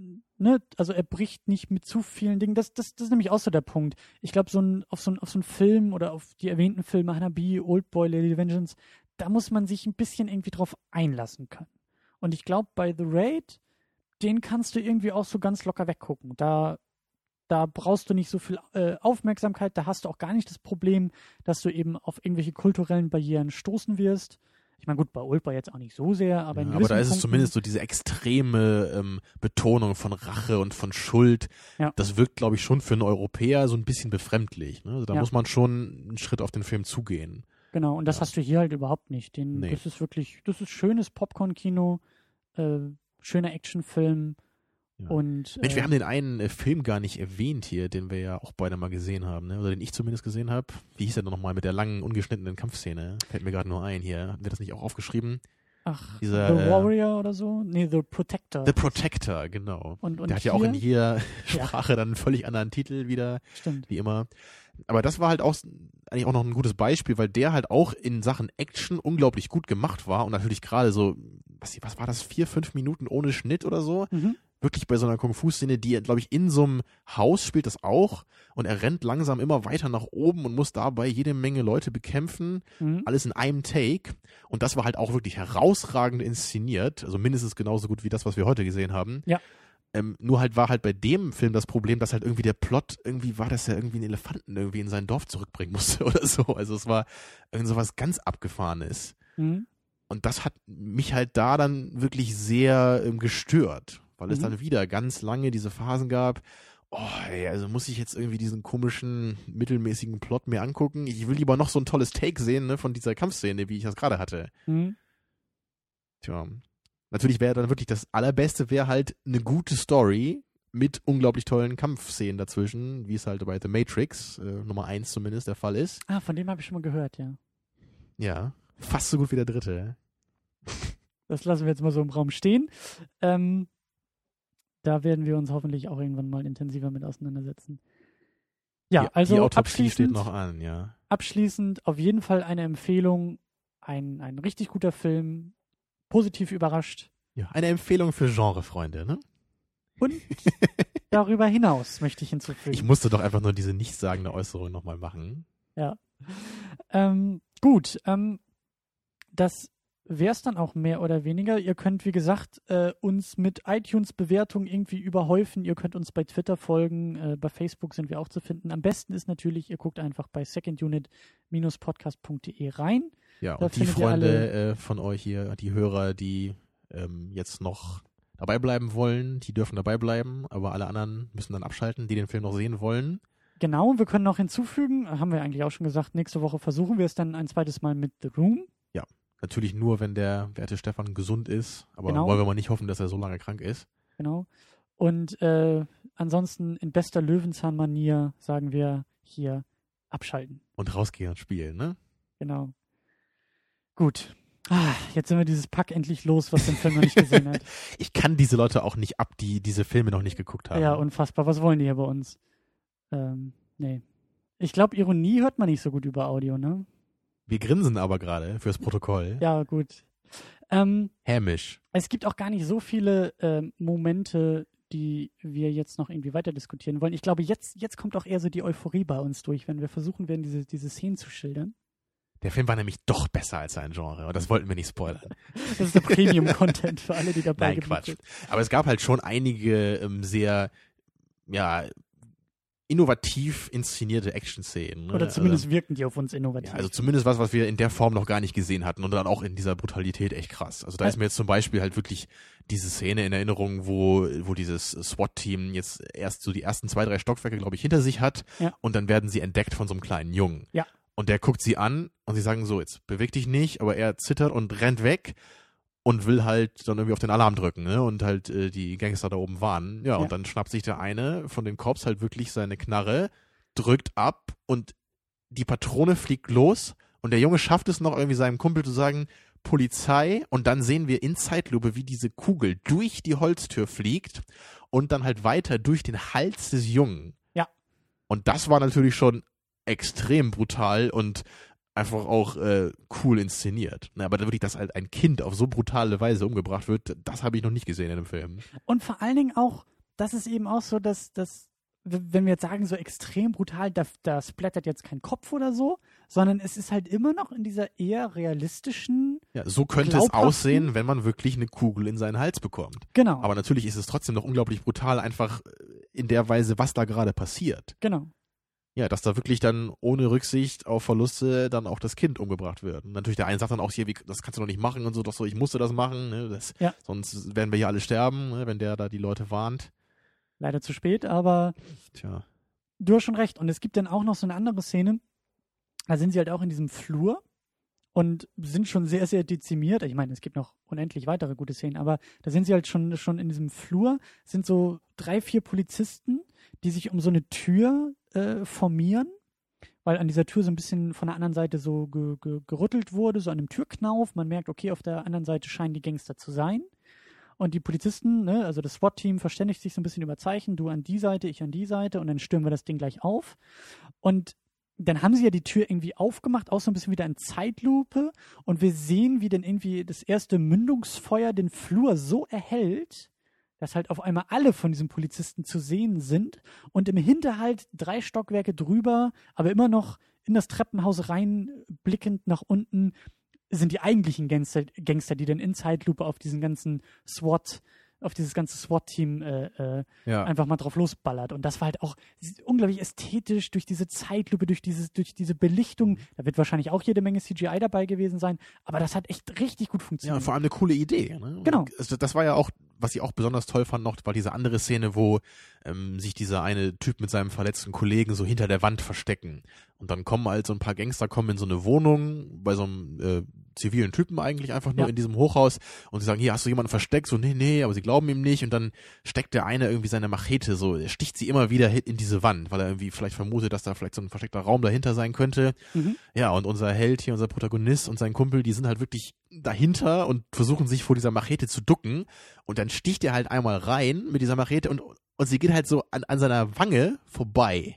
Ne, also er bricht nicht mit zu vielen Dingen. Das, das, das ist nämlich auch so der Punkt. Ich glaube, so ein, auf so ein, auf so einen Film oder auf die erwähnten Filme, Hanabi, Old Boy, Lady Vengeance, da muss man sich ein bisschen irgendwie drauf einlassen können. Und ich glaube, bei The Raid, den kannst du irgendwie auch so ganz locker weggucken. Da, da brauchst du nicht so viel äh, Aufmerksamkeit, da hast du auch gar nicht das Problem, dass du eben auf irgendwelche kulturellen Barrieren stoßen wirst. Ich meine, gut, bei Boy jetzt auch nicht so sehr, aber in Ja, aber da ist es Punkten- zumindest so diese extreme ähm, Betonung von Rache und von Schuld. Ja. Das wirkt, glaube ich, schon für einen Europäer so ein bisschen befremdlich. Ne? Also da Ja. muss man schon einen Schritt auf den Film zugehen. Genau, und das Ja. hast du hier halt überhaupt nicht. Den, Nee. Das ist wirklich, das ist schönes Popcorn-Kino, äh, schöner Actionfilm Ja. und Mensch, wir äh, haben den einen äh, Film gar nicht erwähnt hier, den wir ja auch beide mal gesehen haben, ne? oder den ich zumindest gesehen habe. Wie hieß der denn nochmal mit der langen, ungeschnittenen Kampfszene? Fällt mir gerade nur ein hier. Hatten wir das nicht auch aufgeschrieben? ach, dieser, The äh, Warrior oder so? Nee, The Protector. The Protector, genau. und, und der hat ja auch in jeder Sprache dann einen völlig anderen Titel wieder. Stimmt. wie immer. Aber das war halt auch eigentlich auch noch ein gutes Beispiel, weil der halt auch in Sachen Action unglaublich gut gemacht war und natürlich gerade so, was, was war das, vier, fünf Minuten ohne Schnitt oder so? Mhm. Wirklich bei so einer Kung-Fu-Szene, die, glaube ich, in so einem Haus spielt das auch und er rennt langsam immer weiter nach oben und muss dabei jede Menge Leute bekämpfen, Mhm. alles in einem Take und das war halt auch wirklich herausragend inszeniert, also mindestens genauso gut wie das, was wir heute gesehen haben. Ja. Ähm, nur halt war halt bei dem Film das Problem, dass halt irgendwie der Plot irgendwie war, dass er irgendwie einen Elefanten irgendwie in sein Dorf zurückbringen musste oder so. Also es war irgend so was ganz Abgefahrenes. Mhm. Und das hat mich halt da dann wirklich sehr ähm, gestört, weil es Mhm. dann wieder ganz lange diese Phasen gab. Oh, ey, also muss ich jetzt irgendwie diesen komischen, mittelmäßigen Plot mir angucken? Ich will lieber noch so ein tolles Take sehen, ne, von dieser Kampfszene, wie ich das gerade hatte. Mhm. Tja. Natürlich wäre dann wirklich das Allerbeste, wäre halt eine gute Story mit unglaublich tollen Kampfszenen dazwischen, wie es halt bei The Matrix, äh, Nummer eins zumindest, der Fall ist. Ah, von dem habe ich schon mal gehört, ja. Ja. Fast so gut wie der dritte. Das lassen wir jetzt mal so im Raum stehen. Ähm, da werden wir uns hoffentlich auch irgendwann mal intensiver mit auseinandersetzen. Ja, die, also die abschließend, noch an, ja. abschließend auf jeden Fall eine Empfehlung. Ein, ein richtig guter Film, positiv überrascht. Ja, eine Empfehlung für Genrefreunde, ne? Und darüber hinaus möchte ich hinzufügen. Ich musste doch einfach nur diese nichtssagende Äußerung nochmal machen. Ähm, gut, ähm, das wäre es dann auch mehr oder weniger. Ihr könnt, wie gesagt, äh, uns mit iTunes-Bewertungen irgendwie überhäufen. Ihr könnt uns bei Twitter folgen. Äh, bei Facebook sind wir auch zu finden. Am besten ist natürlich, ihr guckt einfach bei secondunit-podcast.de rein. Ja, Da und die Freunde alle- äh, von euch hier, die Hörer, die ähm, jetzt noch dabei bleiben wollen, die dürfen dabei bleiben, aber alle anderen müssen dann abschalten, die den Film noch sehen wollen. Genau, wir können noch hinzufügen, haben wir eigentlich auch schon gesagt, nächste Woche versuchen wir es dann ein zweites Mal mit The Room. Natürlich nur, wenn der werte Stefan gesund ist, aber Genau. wollen wir mal nicht hoffen, dass er so lange krank ist. Genau. Und äh, ansonsten in bester Löwenzahn-Manier sagen wir hier abschalten. Und rausgehen und spielen, ne? Genau. Gut. Ah, jetzt sind wir dieses Pack endlich los, was den Film noch nicht gesehen hat. Ich kann diese Leute auch nicht ab, die diese Filme noch nicht geguckt haben. Ja, unfassbar. Was wollen die hier bei uns? Ähm, nee. Ich glaube, Ironie hört man nicht so gut über Audio, ne? Wir grinsen aber gerade fürs Protokoll. Ja, gut. Ähm, Hämisch. es gibt auch gar nicht so viele ähm, Momente, die wir jetzt noch irgendwie weiter diskutieren wollen. Ich glaube, jetzt, jetzt kommt auch eher so die Euphorie bei uns durch, wenn wir versuchen werden, diese, diese Szenen zu schildern. Der Film war nämlich doch besser als sein Genre und das wollten wir nicht spoilern. Das ist der Premium-Content für alle, die dabei Nein, geblieben Quatsch. sind. Aber es gab halt schon einige ähm, sehr, ja, innovativ inszenierte Action-Szenen. Ne? Oder zumindest also, wirken die auf uns innovativ. ja, also zumindest was, was wir in der Form noch gar nicht gesehen hatten und dann auch in dieser Brutalität echt krass. Also da ist mir jetzt zum Beispiel halt wirklich diese Szene in Erinnerung, wo, wo dieses SWAT-Team jetzt erst so die ersten zwei, drei Stockwerke, glaube ich, hinter sich hat Ja. und dann werden sie entdeckt von so einem kleinen Jungen. Ja. Und der guckt sie an und sie sagen so, jetzt beweg dich nicht, aber er zittert und rennt weg und will halt dann irgendwie auf den Alarm drücken, ne? Und halt äh, die Gangster da oben warnen. Ja, Ja. und dann schnappt sich der eine von den Cops halt wirklich seine Knarre, drückt ab und die Patrone fliegt los und der Junge schafft es noch irgendwie seinem Kumpel zu sagen, Polizei und dann sehen wir in Zeitlupe, wie diese Kugel durch die Holztür fliegt und dann halt weiter durch den Hals des Jungen. Ja. Und das war natürlich schon extrem brutal und einfach auch äh, cool inszeniert. Na, aber da wirklich, dass halt ein Kind auf so brutale Weise umgebracht wird, das habe ich noch nicht gesehen in einem Film. Und vor allen Dingen auch, das ist eben auch so, dass, dass wenn wir jetzt sagen, so extrem brutal, da, da splattert jetzt kein Kopf oder so, sondern es ist halt immer noch in dieser eher realistischen, Ja, so könnte es aussehen, wenn man wirklich eine Kugel in seinen Hals bekommt. genau, Aber natürlich ist es trotzdem noch unglaublich brutal, einfach äh, in der Weise, was da gerade passiert. genau. Ja, dass da wirklich dann ohne Rücksicht auf Verluste dann auch das Kind umgebracht wird. Und natürlich der eine sagt dann auch hier, wie, das kannst du doch nicht machen und so, doch so, ich musste das machen, ne, das, Ja. sonst werden wir hier alle sterben, ne, wenn der da die Leute warnt. Leider zu spät, aber Tja. du hast schon recht. Und es gibt dann auch noch so eine andere Szene, da sind sie halt auch in diesem Flur und sind schon sehr, sehr dezimiert. Ich meine, es gibt noch unendlich weitere gute Szenen, aber da sind sie halt schon, schon in diesem Flur, sind so drei, vier Polizisten, die sich um so eine Tür äh, formieren, weil an dieser Tür so ein bisschen von der anderen Seite so ge ge gerüttelt wurde, so an einem Türknauf. Man merkt, okay, auf der anderen Seite scheinen die Gangster zu sein. Und die Polizisten, ne, also das SWAT-Team, verständigt sich so ein bisschen über Zeichen, du an die Seite, ich an die Seite, und dann stürmen wir das Ding gleich auf. Und dann haben sie ja die Tür irgendwie aufgemacht, auch so ein bisschen wieder in Zeitlupe. Und wir sehen, wie dann irgendwie das erste Mündungsfeuer den Flur so erhellt, dass halt auf einmal alle von diesen Polizisten zu sehen sind. Und im Hinterhalt drei Stockwerke drüber, aber immer noch in das Treppenhaus reinblickend nach unten, sind die eigentlichen Gangster, Gangster die dann in Zeitlupe auf diesen ganzen SWAT, auf dieses ganze SWAT-Team äh, äh, Ja. einfach mal drauf losballert. Und das war halt auch unglaublich ästhetisch durch diese Zeitlupe, durch, dieses, durch diese Belichtung. Da wird wahrscheinlich auch jede Menge CGI dabei gewesen sein, aber das hat echt richtig gut Ja, funktioniert. und vor allem eine coole Idee. Ne? Genau. Also das war ja auch, was ich auch besonders toll fand noch, war diese andere Szene, wo ähm, sich dieser eine Typ mit seinem verletzten Kollegen so hinter der Wand verstecken. Und dann kommen halt so ein paar Gangster kommen in so eine Wohnung bei so einem äh, zivilen Typen eigentlich einfach nur Ja. in diesem Hochhaus und sie sagen, hier hast du jemanden versteckt? So, nee, nee, aber sie glauben ihm nicht und dann steckt der eine irgendwie seine Machete so, er sticht sie immer wieder in diese Wand, weil er irgendwie vielleicht vermutet, dass da vielleicht so ein versteckter Raum dahinter sein könnte. Mhm. Ja, und unser Held hier, unser Protagonist und sein Kumpel, die sind halt wirklich dahinter und versuchen sich vor dieser Machete zu ducken. Und dann sticht er halt einmal rein mit dieser Machete und, und sie geht halt so an, an seiner Wange vorbei.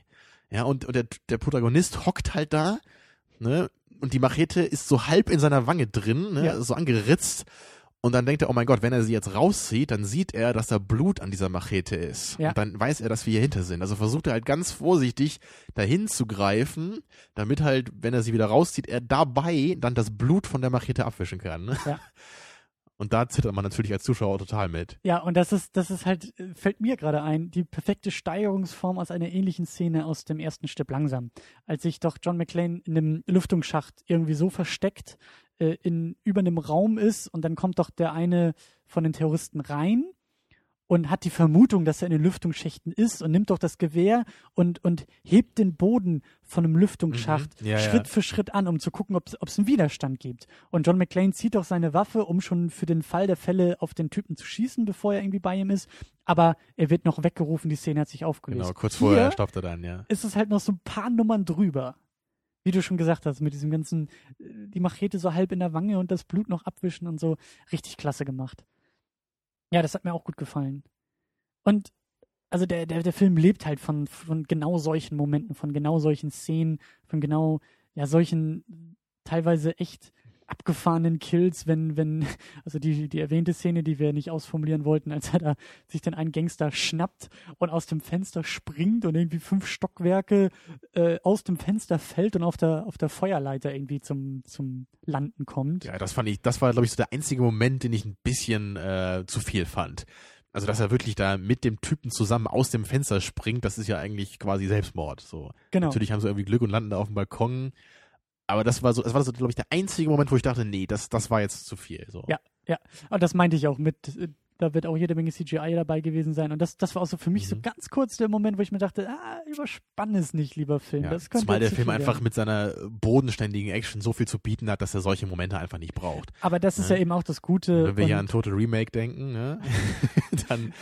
Ja, und, und der, der Protagonist hockt halt da, ne, und die Machete ist so halb in seiner Wange drin, ne, Ja. so angeritzt. Und dann denkt er, oh mein Gott, wenn er sie jetzt rauszieht, dann sieht er, dass da Blut an dieser Machete ist. Ja. Und dann weiß er, dass wir hier hinter sind. Also versucht er halt ganz vorsichtig dahin zu greifen, damit halt, wenn er sie wieder rauszieht, er dabei dann das Blut von der Machete abwischen kann. Ne? Ja. Und da zittert man natürlich als Zuschauer total mit. Ja, und das ist, das ist halt, äh, fällt mir gerade ein, die perfekte Steigerungsform aus einer ähnlichen Szene aus dem ersten Stück langsam. Als sich doch John McClane in einem Lüftungsschacht irgendwie so versteckt äh, in, über einem Raum ist und dann kommt doch der eine von den Terroristen rein und hat die Vermutung, dass er in den Lüftungsschächten ist und nimmt doch das Gewehr und, und hebt den Boden von einem Lüftungsschacht Mhm. Ja, ja. Schritt für Schritt an, um zu gucken, ob es einen Widerstand gibt. Und John McClane zieht doch seine Waffe, um schon für den Fall der Fälle auf den Typen zu schießen, bevor er irgendwie bei ihm ist. Aber er wird noch weggerufen, die Szene hat sich aufgelöst. Genau, kurz vorher stoppt er dann, ja. ist es halt noch so ein paar Nummern drüber. Wie du schon gesagt hast, mit diesem ganzen, äh, die Machete so halb in der Wange und das Blut noch abwischen und so. Richtig klasse gemacht. Ja, das hat mir auch gut gefallen. Und also der, der, der Film lebt halt von, von genau solchen Momenten, von genau solchen Szenen, von genau, ja, solchen teilweise echt abgefahrenen Kills, wenn, wenn, also die, die erwähnte Szene, die wir nicht ausformulieren wollten, als er da sich dann einen Gangster schnappt und aus dem Fenster springt und irgendwie fünf Stockwerke äh, aus dem Fenster fällt und auf der, auf der Feuerleiter irgendwie zum, zum Landen kommt. Ja, das fand ich, das war, glaube ich, so der einzige Moment, den ich ein bisschen äh, zu viel fand. Also, dass er wirklich da mit dem Typen zusammen aus dem Fenster springt, das ist ja eigentlich quasi Selbstmord. So. genau. Natürlich haben sie irgendwie Glück und landen da auf dem Balkon. Aber das war so, das war so, glaube ich, der einzige Moment, wo ich dachte, nee, das, das war jetzt zu viel. So. Ja. Und das meinte ich auch mit, äh, da wird auch jede Menge CGI dabei gewesen sein. Und das, das war auch so für mich so Mhm. ganz kurz der Moment, wo ich mir dachte, ah, überspann es nicht, lieber Film. Ja, das zumal der Film einfach werden. mit seiner bodenständigen Action so viel zu bieten hat, dass er solche Momente einfach nicht braucht. Aber das ist Ja. ja eben auch das Gute. Wenn wir hier an Total Remake denken, ne? dann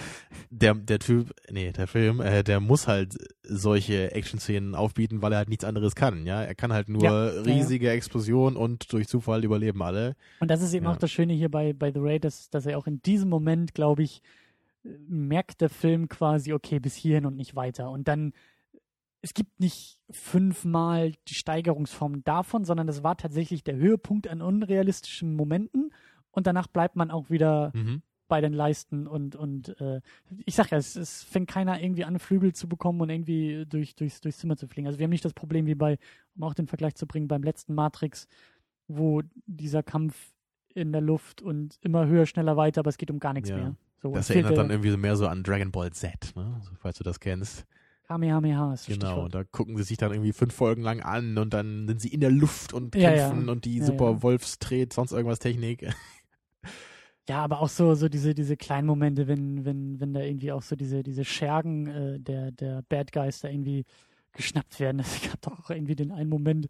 der, der Typ, nee, der Film, äh, der muss halt solche Action-Szenen aufbieten, weil er halt nichts anderes kann, ja. Er kann halt nur Ja, ja, ja. riesige Explosionen und durch Zufall überleben alle. Und das ist eben Ja. auch das Schöne hier bei, bei The Raid, dass, dass er auch in diesem Moment, glaube ich, merkt der Film quasi, okay, bis hierhin und nicht weiter. Und dann, es gibt nicht fünfmal die Steigerungsform davon, sondern das war tatsächlich der Höhepunkt an unrealistischen Momenten. Und danach bleibt man auch wieder Mhm. Bei den Leisten und, und äh, ich sag ja, es, es fängt keiner irgendwie an, Flügel zu bekommen und irgendwie durch, durchs, durchs Zimmer zu fliegen. Also wir haben nicht das Problem wie bei, um auch den Vergleich zu bringen, beim letzten Matrix, wo dieser Kampf in der Luft und immer höher, schneller weiter, aber es geht um gar nichts Ja. mehr. So, Das erinnert dann irgendwie mehr so an Dragon Ball Z, ne? So, falls du das kennst. Kamehameha ist Genau, da gucken sie sich dann irgendwie fünf Folgen lang an und dann sind sie in der Luft und Ja, ja. kämpfen und die Ja, super ja. Wolfstret, sonst irgendwas Technik. Ja, aber auch so, so diese, diese kleinen Momente, wenn, wenn, wenn da irgendwie auch so diese, diese Schergen äh, der, der Bad Guys da irgendwie geschnappt werden. Es gab doch auch irgendwie den einen Moment,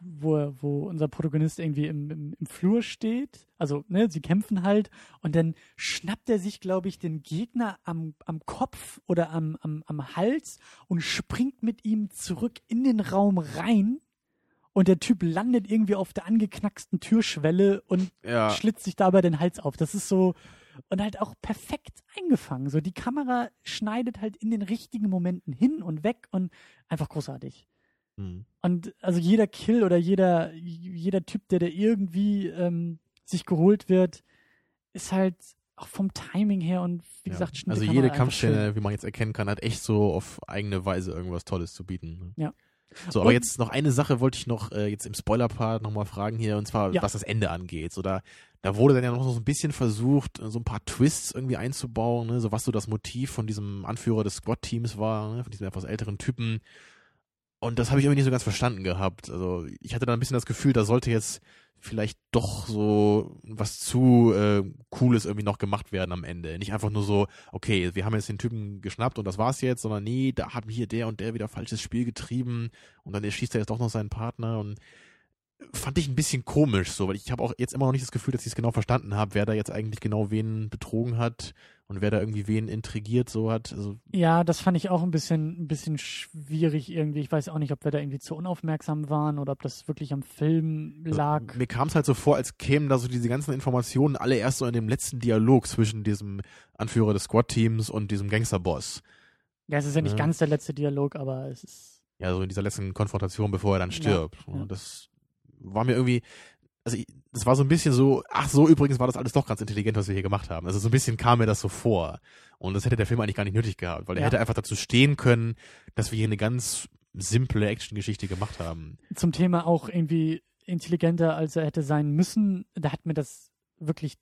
wo, er- wo unser Protagonist irgendwie im, im, im Flur steht. Also, ne, sie kämpfen halt und dann schnappt er sich, glaube ich, den Gegner am, am Kopf oder am, am, am Hals und springt mit ihm zurück in den Raum rein. Und der Typ landet irgendwie auf der angeknacksten Türschwelle und Ja. schlitzt sich dabei den Hals auf. Das ist so und halt auch perfekt eingefangen. So die Kamera schneidet halt in den richtigen Momenten hin und weg und einfach großartig. Mhm. Und also jeder Kill oder jeder jeder Typ, der da irgendwie ähm, sich geholt wird, ist halt auch vom Timing her und wie Ja. gesagt, Schnitt Also jede. Kampfszene, wie man jetzt erkennen kann, hat echt so auf eigene Weise irgendwas Tolles zu bieten. ne? Ja. So, aber Und- jetzt noch eine Sache wollte ich noch äh, jetzt im Spoiler-Part nochmal fragen hier, und zwar Ja. was das Ende angeht. So, da, da wurde dann ja noch so ein bisschen versucht, äh, so ein paar Twists irgendwie einzubauen, ne? so was so das Motiv von diesem Anführer des Squad-Teams war, ne? von diesem etwas älteren Typen. Und das habe ich irgendwie nicht so ganz verstanden gehabt. Also ich hatte da ein bisschen das Gefühl, da sollte jetzt vielleicht doch so was zu äh, Cooles irgendwie noch gemacht werden am Ende. Nicht einfach nur so, okay, wir haben jetzt den Typen geschnappt und das war's jetzt, sondern nee, da hat hier der und der wieder falsches Spiel getrieben und dann erschießt er jetzt doch noch seinen Partner und fand ich ein bisschen komisch so, weil ich habe auch jetzt immer noch nicht das Gefühl, dass ich es genau verstanden habe, wer da jetzt eigentlich genau wen betrogen hat und wer da irgendwie wen intrigiert so hat. Also Ja, das fand ich auch ein bisschen, ein bisschen schwierig irgendwie. Ich weiß auch nicht, ob wir da irgendwie zu unaufmerksam waren oder ob das wirklich am Film lag. Also, mir kam es halt so vor, als kämen da so diese ganzen Informationen alle erst so in dem letzten Dialog zwischen diesem Anführer des Squad-Teams und diesem Gangsterboss. Ja, es ist ja nicht Ja. ganz der letzte Dialog, aber es ist. Ja, so in dieser letzten Konfrontation, bevor er dann Ja, stirbt. ja. Und das war mir irgendwie, also das war so ein bisschen so, ach so, übrigens war das alles doch ganz intelligent, was wir hier gemacht haben. Also so ein bisschen kam mir das so vor. Und das hätte der Film eigentlich gar nicht nötig gehabt, weil er Ja. hätte einfach dazu stehen können, dass wir hier eine ganz simple Actiongeschichte gemacht haben. Zum Thema auch irgendwie intelligenter, als er hätte sein müssen. Da hat mir das wirklich.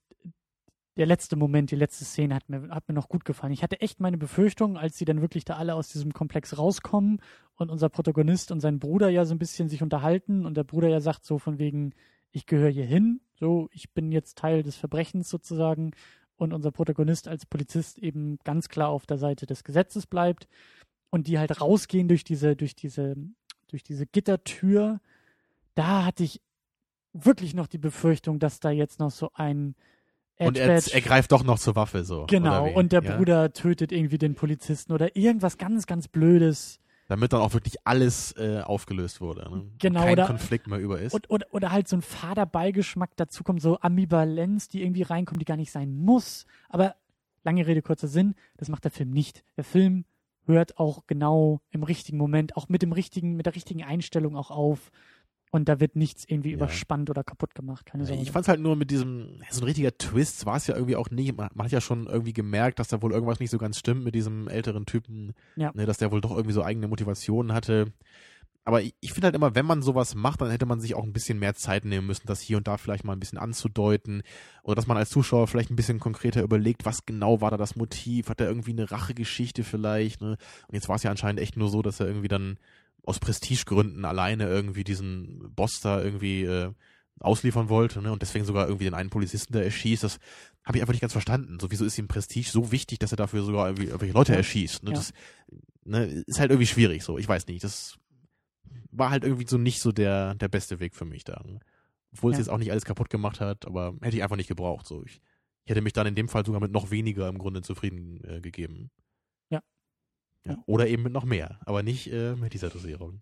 Der letzte Moment, die letzte Szene hat mir, hat mir noch gut gefallen. Ich hatte echt meine Befürchtung, als sie dann wirklich da alle aus diesem Komplex rauskommen und unser Protagonist und sein Bruder ja so ein bisschen sich unterhalten und der Bruder ja sagt so von wegen, ich gehöre hier hin, so, ich bin jetzt Teil des Verbrechens sozusagen und unser Protagonist als Polizist eben ganz klar auf der Seite des Gesetzes bleibt und die halt rausgehen durch diese, durch diese, durch diese Gittertür, da hatte ich wirklich noch die Befürchtung, dass da jetzt noch so ein Und er, er greift doch noch zur Waffe so. Genau, und der ja? Bruder tötet irgendwie den Polizisten oder irgendwas ganz, ganz Blödes. Damit dann auch wirklich alles äh, aufgelöst wurde. Ne? Genau, Und kein oder- Konflikt mehr über ist. Und, oder, oder halt so ein fader Beigeschmack dazu kommt, so Ambivalenz, die irgendwie reinkommt, die gar nicht sein muss. Aber lange Rede, kurzer Sinn, das macht der Film nicht. Der Film hört auch genau im richtigen Moment, auch mit dem richtigen, mit der richtigen Einstellung auch auf. Und da wird nichts irgendwie Ja. überspannt oder kaputt gemacht. Keine Sorge. Ich fand's halt nur mit diesem, so ein richtiger Twist war es ja irgendwie auch nicht. Man, man hat ja schon irgendwie gemerkt, dass da wohl irgendwas nicht so ganz stimmt mit diesem älteren Typen, Ja. ne, dass der wohl doch irgendwie so eigene Motivationen hatte. Aber ich, ich finde halt immer, wenn man sowas macht, dann hätte man sich auch ein bisschen mehr Zeit nehmen müssen, das hier und da vielleicht mal ein bisschen anzudeuten. Oder dass man als Zuschauer vielleicht ein bisschen konkreter überlegt, was genau war da das Motiv? Hat er irgendwie eine Rachegeschichte vielleicht? Ne? Und jetzt war es ja anscheinend echt nur so, dass er irgendwie dann aus Prestigegründen alleine irgendwie diesen Boss da irgendwie äh, ausliefern wollte ne, und deswegen sogar irgendwie den einen Polizisten da erschießt. Das habe ich einfach nicht ganz verstanden. So, wieso ist ihm Prestige so wichtig, dass er dafür sogar irgendwie irgendwelche Leute erschießt? Ne? Ja. Das ne, ist halt irgendwie schwierig so. Ich weiß nicht. Das war halt irgendwie so nicht so der, der beste Weg für mich da. Ne? Obwohl es Ja. jetzt auch nicht alles kaputt gemacht hat, aber hätte ich einfach nicht gebraucht. So. Ich, ich hätte mich dann in dem Fall sogar mit noch weniger im Grunde zufrieden äh, gegeben. Ja. ja. Ja. Oder eben mit noch mehr, aber nicht äh, mit dieser Dosierung.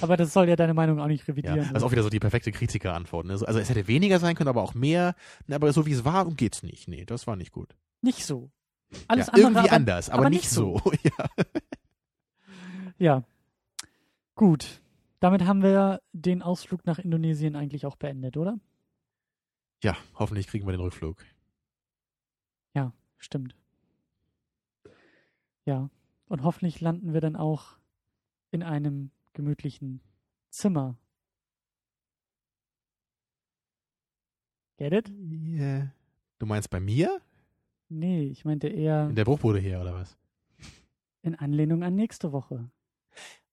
Aber das soll ja deine Meinung auch nicht Ja, revidieren. das ist auch wieder so die perfekte Kritikerantwort. Ne? So, Also es hätte weniger sein können, aber auch mehr. Ne, aber so wie es war, geht's nicht. Nee, das war nicht gut. nicht so. Alles ja, andere, irgendwie aber, anders, aber, aber nicht nicht so. ja. Ja. Gut. Damit haben wir den Ausflug nach Indonesien eigentlich auch beendet, oder? ja, hoffentlich kriegen wir den Rückflug. Stimmt. Ja. Und hoffentlich landen wir dann auch in einem gemütlichen Zimmer. Get it? Yeah. Du meinst bei mir? Nee, ich meinte eher In der Bruchbude hier, oder was? in Anlehnung an nächste Woche.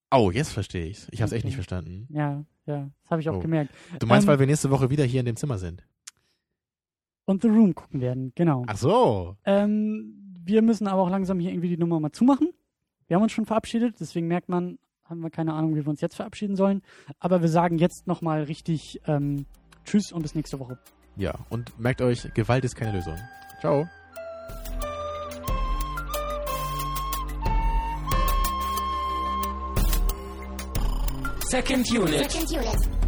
Oh, jetzt verstehe ich's. Ich hab's echt Okay. nicht verstanden. Ja, ja, das habe ich auch Oh. gemerkt. Du meinst, Ähm, weil wir nächste Woche wieder hier in dem Zimmer sind? Und The Room gucken werden, genau. Ach so. Ähm, wir müssen aber auch langsam hier irgendwie die Nummer mal zumachen. Wir haben uns schon verabschiedet, deswegen merkt man, haben wir keine Ahnung, wie wir uns jetzt verabschieden sollen. Aber wir sagen jetzt nochmal richtig ähm, Tschüss und bis nächste Woche. Ja, und merkt euch, Gewalt ist keine Lösung. Ciao. Second Unit. Second unit.